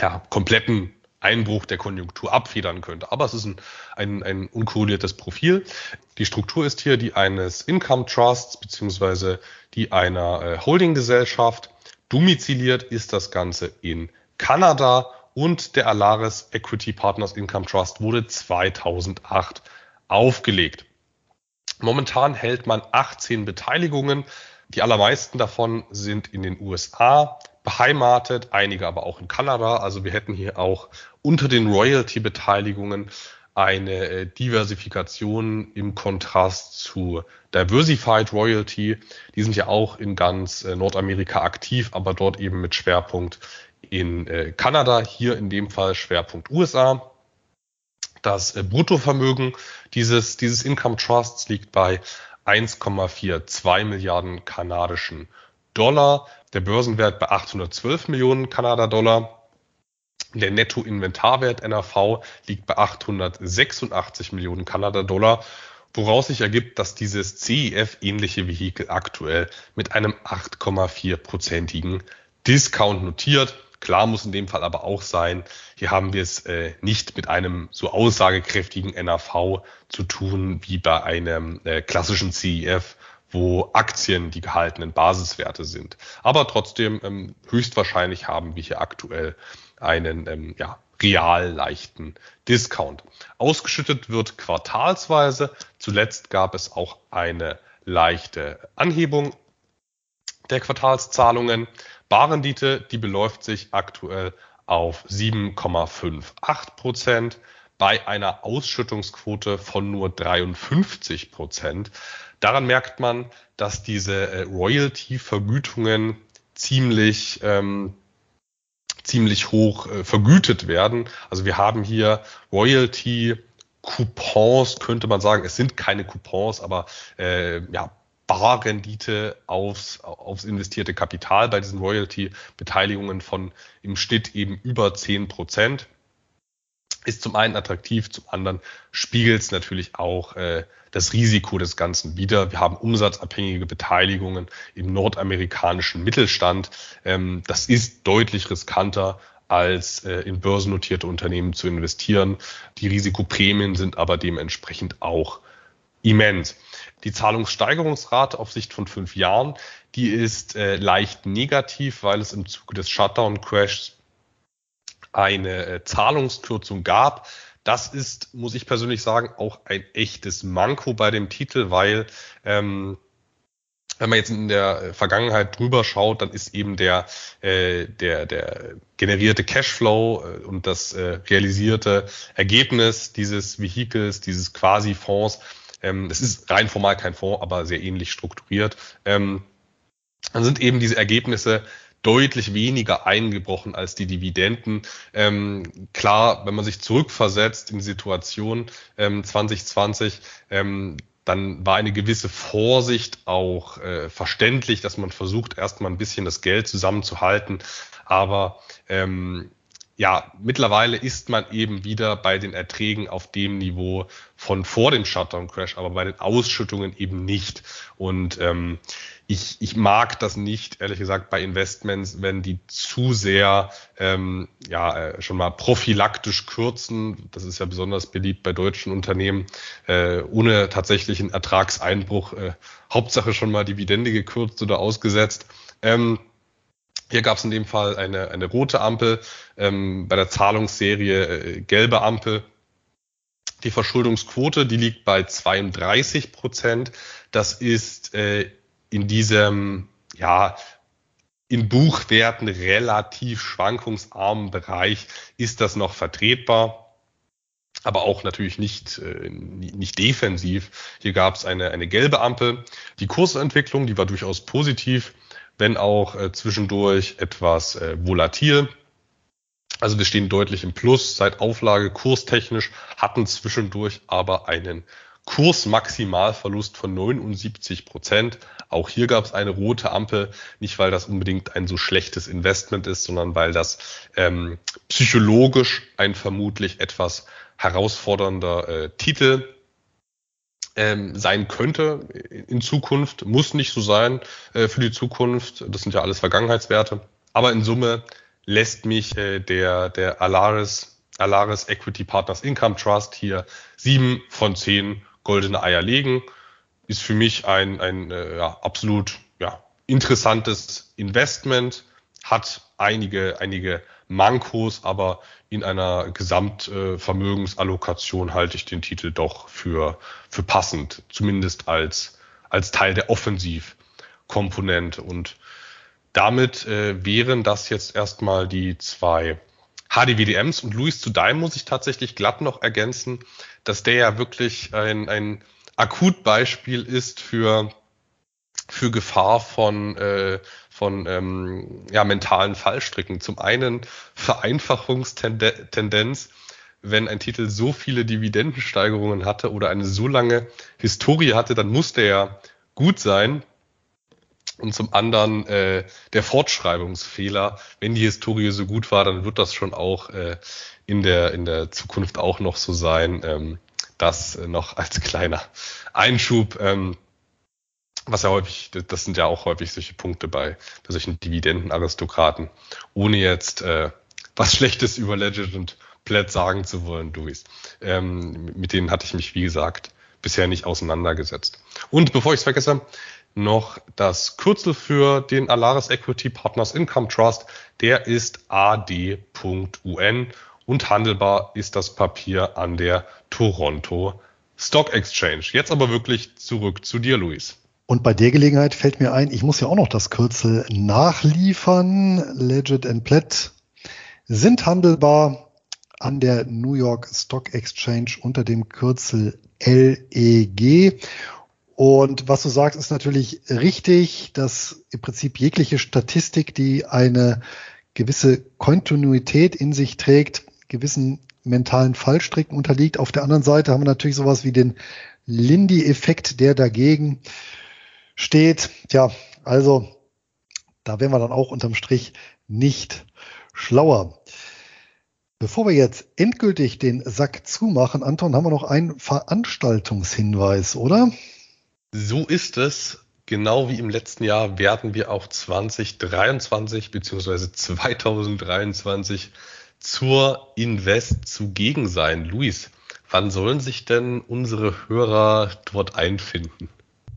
[SPEAKER 2] ja, kompletten Einbruch der Konjunktur abfedern könnte. Aber es ist ein, ein, ein unkorreliertes Profil. Die Struktur ist hier die eines Income Trusts beziehungsweise die einer äh, Holdinggesellschaft. Domiziliert ist das Ganze in Kanada und der Alaris Equity Partners Income Trust wurde 2008 aufgelegt. Momentan hält man 18 Beteiligungen. Die allermeisten davon sind in den USA beheimatet, einige aber auch in Kanada. Also wir hätten hier auch unter den Royalty-Beteiligungen eine äh, Diversifikation im Kontrast zu Diversified Royalty. Die sind ja auch in ganz äh, Nordamerika aktiv, aber dort eben mit Schwerpunkt in äh, Kanada, hier in dem Fall Schwerpunkt USA. Das Bruttovermögen dieses, dieses Income Trusts liegt bei 1,42 Milliarden kanadischen Dollar, der Börsenwert bei 812 Millionen Kanada-Dollar. Der Nettoinventarwert NAV liegt bei 886 Millionen Kanada-Dollar, woraus sich ergibt, dass dieses CEF-ähnliche Vehikel aktuell mit einem 8,4-prozentigen Discount notiert. Klar muss in dem Fall aber auch sein, hier haben wir es äh, nicht mit einem so aussagekräftigen NAV zu tun wie bei einem äh, klassischen CEF, wo Aktien die gehaltenen Basiswerte sind. Aber trotzdem ähm, höchstwahrscheinlich haben wir hier aktuell einen ähm, ja, real leichten Discount. Ausgeschüttet wird quartalsweise. Zuletzt gab es auch eine leichte Anhebung der Quartalszahlungen. Barrendite, die beläuft sich aktuell auf 7,58 Prozent bei einer Ausschüttungsquote von nur 53 Prozent. Daran merkt man, dass diese äh, Royalty-Vergütungen ziemlich ähm, ziemlich hoch äh, vergütet werden. Also wir haben hier Royalty Coupons, könnte man sagen. Es sind keine Coupons, aber äh, ja, Barrendite aufs, aufs investierte Kapital bei diesen Royalty-Beteiligungen von im Schnitt eben über zehn Prozent. Ist zum einen attraktiv, zum anderen spiegelt es natürlich auch äh, das Risiko des Ganzen wider. Wir haben umsatzabhängige Beteiligungen im nordamerikanischen Mittelstand. Ähm, das ist deutlich riskanter als äh, in börsennotierte Unternehmen zu investieren. Die Risikoprämien sind aber dementsprechend auch immens. Die Zahlungssteigerungsrate auf Sicht von fünf Jahren, die ist äh, leicht negativ, weil es im Zuge des Shutdown-Crashs eine äh, Zahlungskürzung gab. Das ist, muss ich persönlich sagen, auch ein echtes Manko bei dem Titel, weil ähm, wenn man jetzt in der Vergangenheit drüber schaut, dann ist eben der, äh, der, der generierte Cashflow äh, und das äh, realisierte Ergebnis dieses Vehikels, dieses Quasi-Fonds, ähm, es ist rein formal kein Fonds, aber sehr ähnlich strukturiert, ähm, dann sind eben diese Ergebnisse deutlich weniger eingebrochen als die Dividenden. Ähm, klar, wenn man sich zurückversetzt in die Situation ähm, 2020, ähm, dann war eine gewisse Vorsicht auch äh, verständlich, dass man versucht, erstmal ein bisschen das Geld zusammenzuhalten. Aber ähm, ja, mittlerweile ist man eben wieder bei den Erträgen auf dem Niveau von vor dem Shutdown-Crash, aber bei den Ausschüttungen eben nicht. Und ähm, ich, ich mag das nicht, ehrlich gesagt, bei Investments, wenn die zu sehr ähm, ja äh, schon mal prophylaktisch kürzen. Das ist ja besonders beliebt bei deutschen Unternehmen, äh, ohne tatsächlichen Ertragseinbruch. Äh, Hauptsache schon mal Dividende gekürzt oder ausgesetzt. Ähm, hier gab es in dem Fall eine, eine rote Ampel, ähm, bei der Zahlungsserie äh, gelbe Ampel. Die Verschuldungsquote, die liegt bei 32 Prozent. Das ist äh, in diesem, ja, in Buchwerten relativ schwankungsarmen Bereich ist das noch vertretbar, aber auch natürlich nicht, äh, nicht defensiv. Hier gab es eine, eine gelbe Ampel. Die Kursentwicklung, die war durchaus positiv, wenn auch äh, zwischendurch etwas äh, volatil. Also wir stehen deutlich im Plus seit Auflage kurstechnisch, hatten zwischendurch aber einen Kursmaximalverlust von 79 Prozent. Auch hier gab es eine rote Ampel, nicht weil das unbedingt ein so schlechtes Investment ist, sondern weil das ähm, psychologisch ein vermutlich etwas herausfordernder äh, Titel ähm, sein könnte in Zukunft, muss nicht so sein äh, für die Zukunft. Das sind ja alles Vergangenheitswerte. Aber in Summe lässt mich äh, der, der Alaris, Alaris Equity Partners Income Trust hier sieben von zehn goldene Eier legen. Ist für mich ein, ein äh, ja, absolut ja, interessantes Investment, hat einige, einige Mankos, aber in einer Gesamtvermögensallokation äh, halte ich den Titel doch für, für passend, zumindest als, als Teil der Offensivkomponente. Und damit äh, wären das jetzt erstmal die zwei HDWDMs und Luis zu Daim muss ich tatsächlich glatt noch ergänzen, dass der ja wirklich ein, ein Akutbeispiel ist für, für Gefahr von, äh, von ähm, ja, mentalen Fallstricken. Zum einen Vereinfachungstendenz, wenn ein Titel so viele Dividendensteigerungen hatte oder eine so lange Historie hatte, dann muss der ja gut sein und zum anderen äh, der Fortschreibungsfehler. Wenn die Historie so gut war, dann wird das schon auch äh, in, der, in der Zukunft auch noch so sein. Ähm, das noch als kleiner Einschub. Ähm, was ja häufig, das sind ja auch häufig solche Punkte bei, bei solchen Dividendenaristokraten, ohne jetzt äh, was Schlechtes über Legend und Plaid sagen zu wollen, Luis. Ähm, mit denen hatte ich mich, wie gesagt, bisher nicht auseinandergesetzt. Und bevor ich es vergesse, noch das Kürzel für den Alaris Equity Partners Income Trust. Der ist ad.un und handelbar ist das Papier an der Toronto Stock Exchange. Jetzt aber wirklich zurück zu dir, Luis.
[SPEAKER 1] Und bei der Gelegenheit fällt mir ein, ich muss ja auch noch das Kürzel nachliefern. Legit and Plet sind handelbar an der New York Stock Exchange unter dem Kürzel LEG Und was du sagst, ist natürlich richtig, dass im Prinzip jegliche Statistik, die eine gewisse Kontinuität in sich trägt, gewissen mentalen Fallstricken unterliegt. Auf der anderen Seite haben wir natürlich sowas wie den Lindy-Effekt, der dagegen steht. Tja, also da wären wir dann auch unterm Strich nicht schlauer. Bevor wir jetzt endgültig den Sack zumachen, Anton, haben wir noch einen Veranstaltungshinweis, oder?
[SPEAKER 2] So ist es. Genau wie im letzten Jahr werden wir auch 2023 bzw. 2023 zur Invest zugegen sein. Luis, wann sollen sich denn unsere Hörer dort einfinden?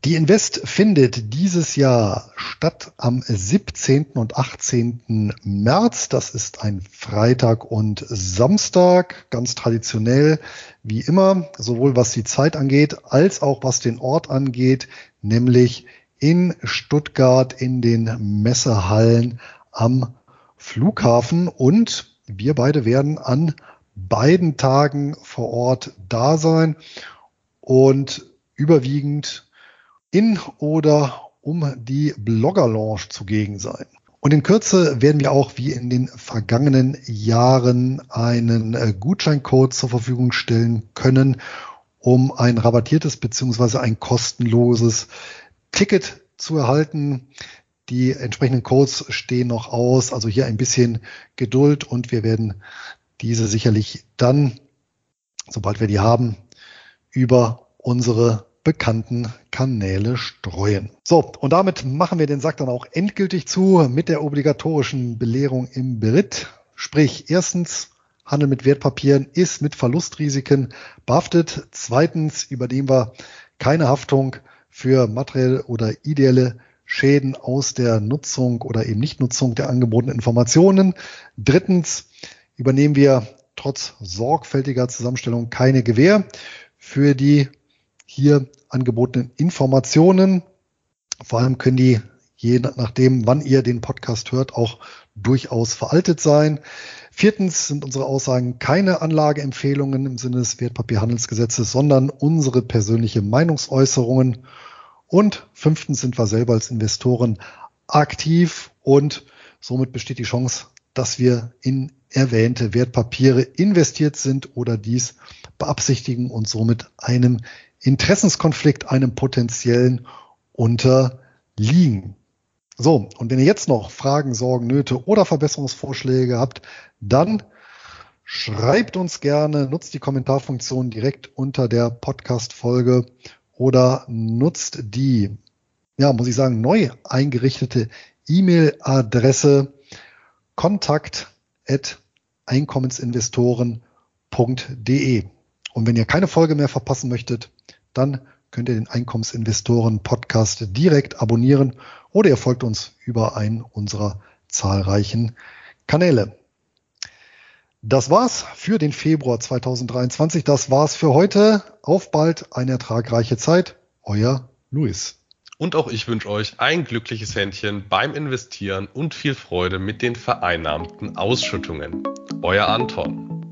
[SPEAKER 1] Die Invest findet dieses Jahr statt am 17. und 18. März. Das ist ein Freitag und Samstag, ganz traditionell wie immer, sowohl was die Zeit angeht, als auch was den Ort angeht, nämlich in Stuttgart in den Messehallen am Flughafen. Und wir beide werden an beiden Tagen vor Ort da sein und überwiegend in oder um die Blogger Launch zugegen sein. Und in Kürze werden wir auch wie in den vergangenen Jahren einen äh, Gutscheincode zur Verfügung stellen können, um ein rabattiertes beziehungsweise ein kostenloses Ticket zu erhalten. Die entsprechenden Codes stehen noch aus, also hier ein bisschen Geduld und wir werden diese sicherlich dann, sobald wir die haben, über unsere bekannten Kanäle streuen. So, und damit machen wir den Sack dann auch endgültig zu mit der obligatorischen Belehrung im Beritt. Sprich, erstens, Handel mit Wertpapieren ist mit Verlustrisiken behaftet. Zweitens übernehmen wir keine Haftung für materielle oder ideelle Schäden aus der Nutzung oder eben Nichtnutzung der angebotenen Informationen. Drittens übernehmen wir trotz sorgfältiger Zusammenstellung keine Gewähr für die hier angebotenen Informationen. Vor allem können die, je nachdem, wann ihr den Podcast hört, auch durchaus veraltet sein. Viertens sind unsere Aussagen keine Anlageempfehlungen im Sinne des Wertpapierhandelsgesetzes, sondern unsere persönliche Meinungsäußerungen. Und fünftens sind wir selber als Investoren aktiv und somit besteht die Chance, dass wir in erwähnte Wertpapiere investiert sind oder dies beabsichtigen und somit einem Interessenskonflikt einem potenziellen unterliegen. So, und wenn ihr jetzt noch Fragen, Sorgen, Nöte oder Verbesserungsvorschläge habt, dann schreibt uns gerne, nutzt die Kommentarfunktion direkt unter der Podcast-Folge oder nutzt die, ja, muss ich sagen, neu eingerichtete E-Mail-Adresse kontakt at einkommensinvestoren.de. Und wenn ihr keine Folge mehr verpassen möchtet, dann könnt ihr den Einkommensinvestoren Podcast direkt abonnieren oder ihr folgt uns über einen unserer zahlreichen Kanäle. Das war's für den Februar 2023. Das war's für heute. Auf bald eine ertragreiche Zeit. Euer Luis.
[SPEAKER 2] Und auch ich wünsche euch ein glückliches Händchen beim Investieren und viel Freude mit den vereinnahmten Ausschüttungen. Euer Anton.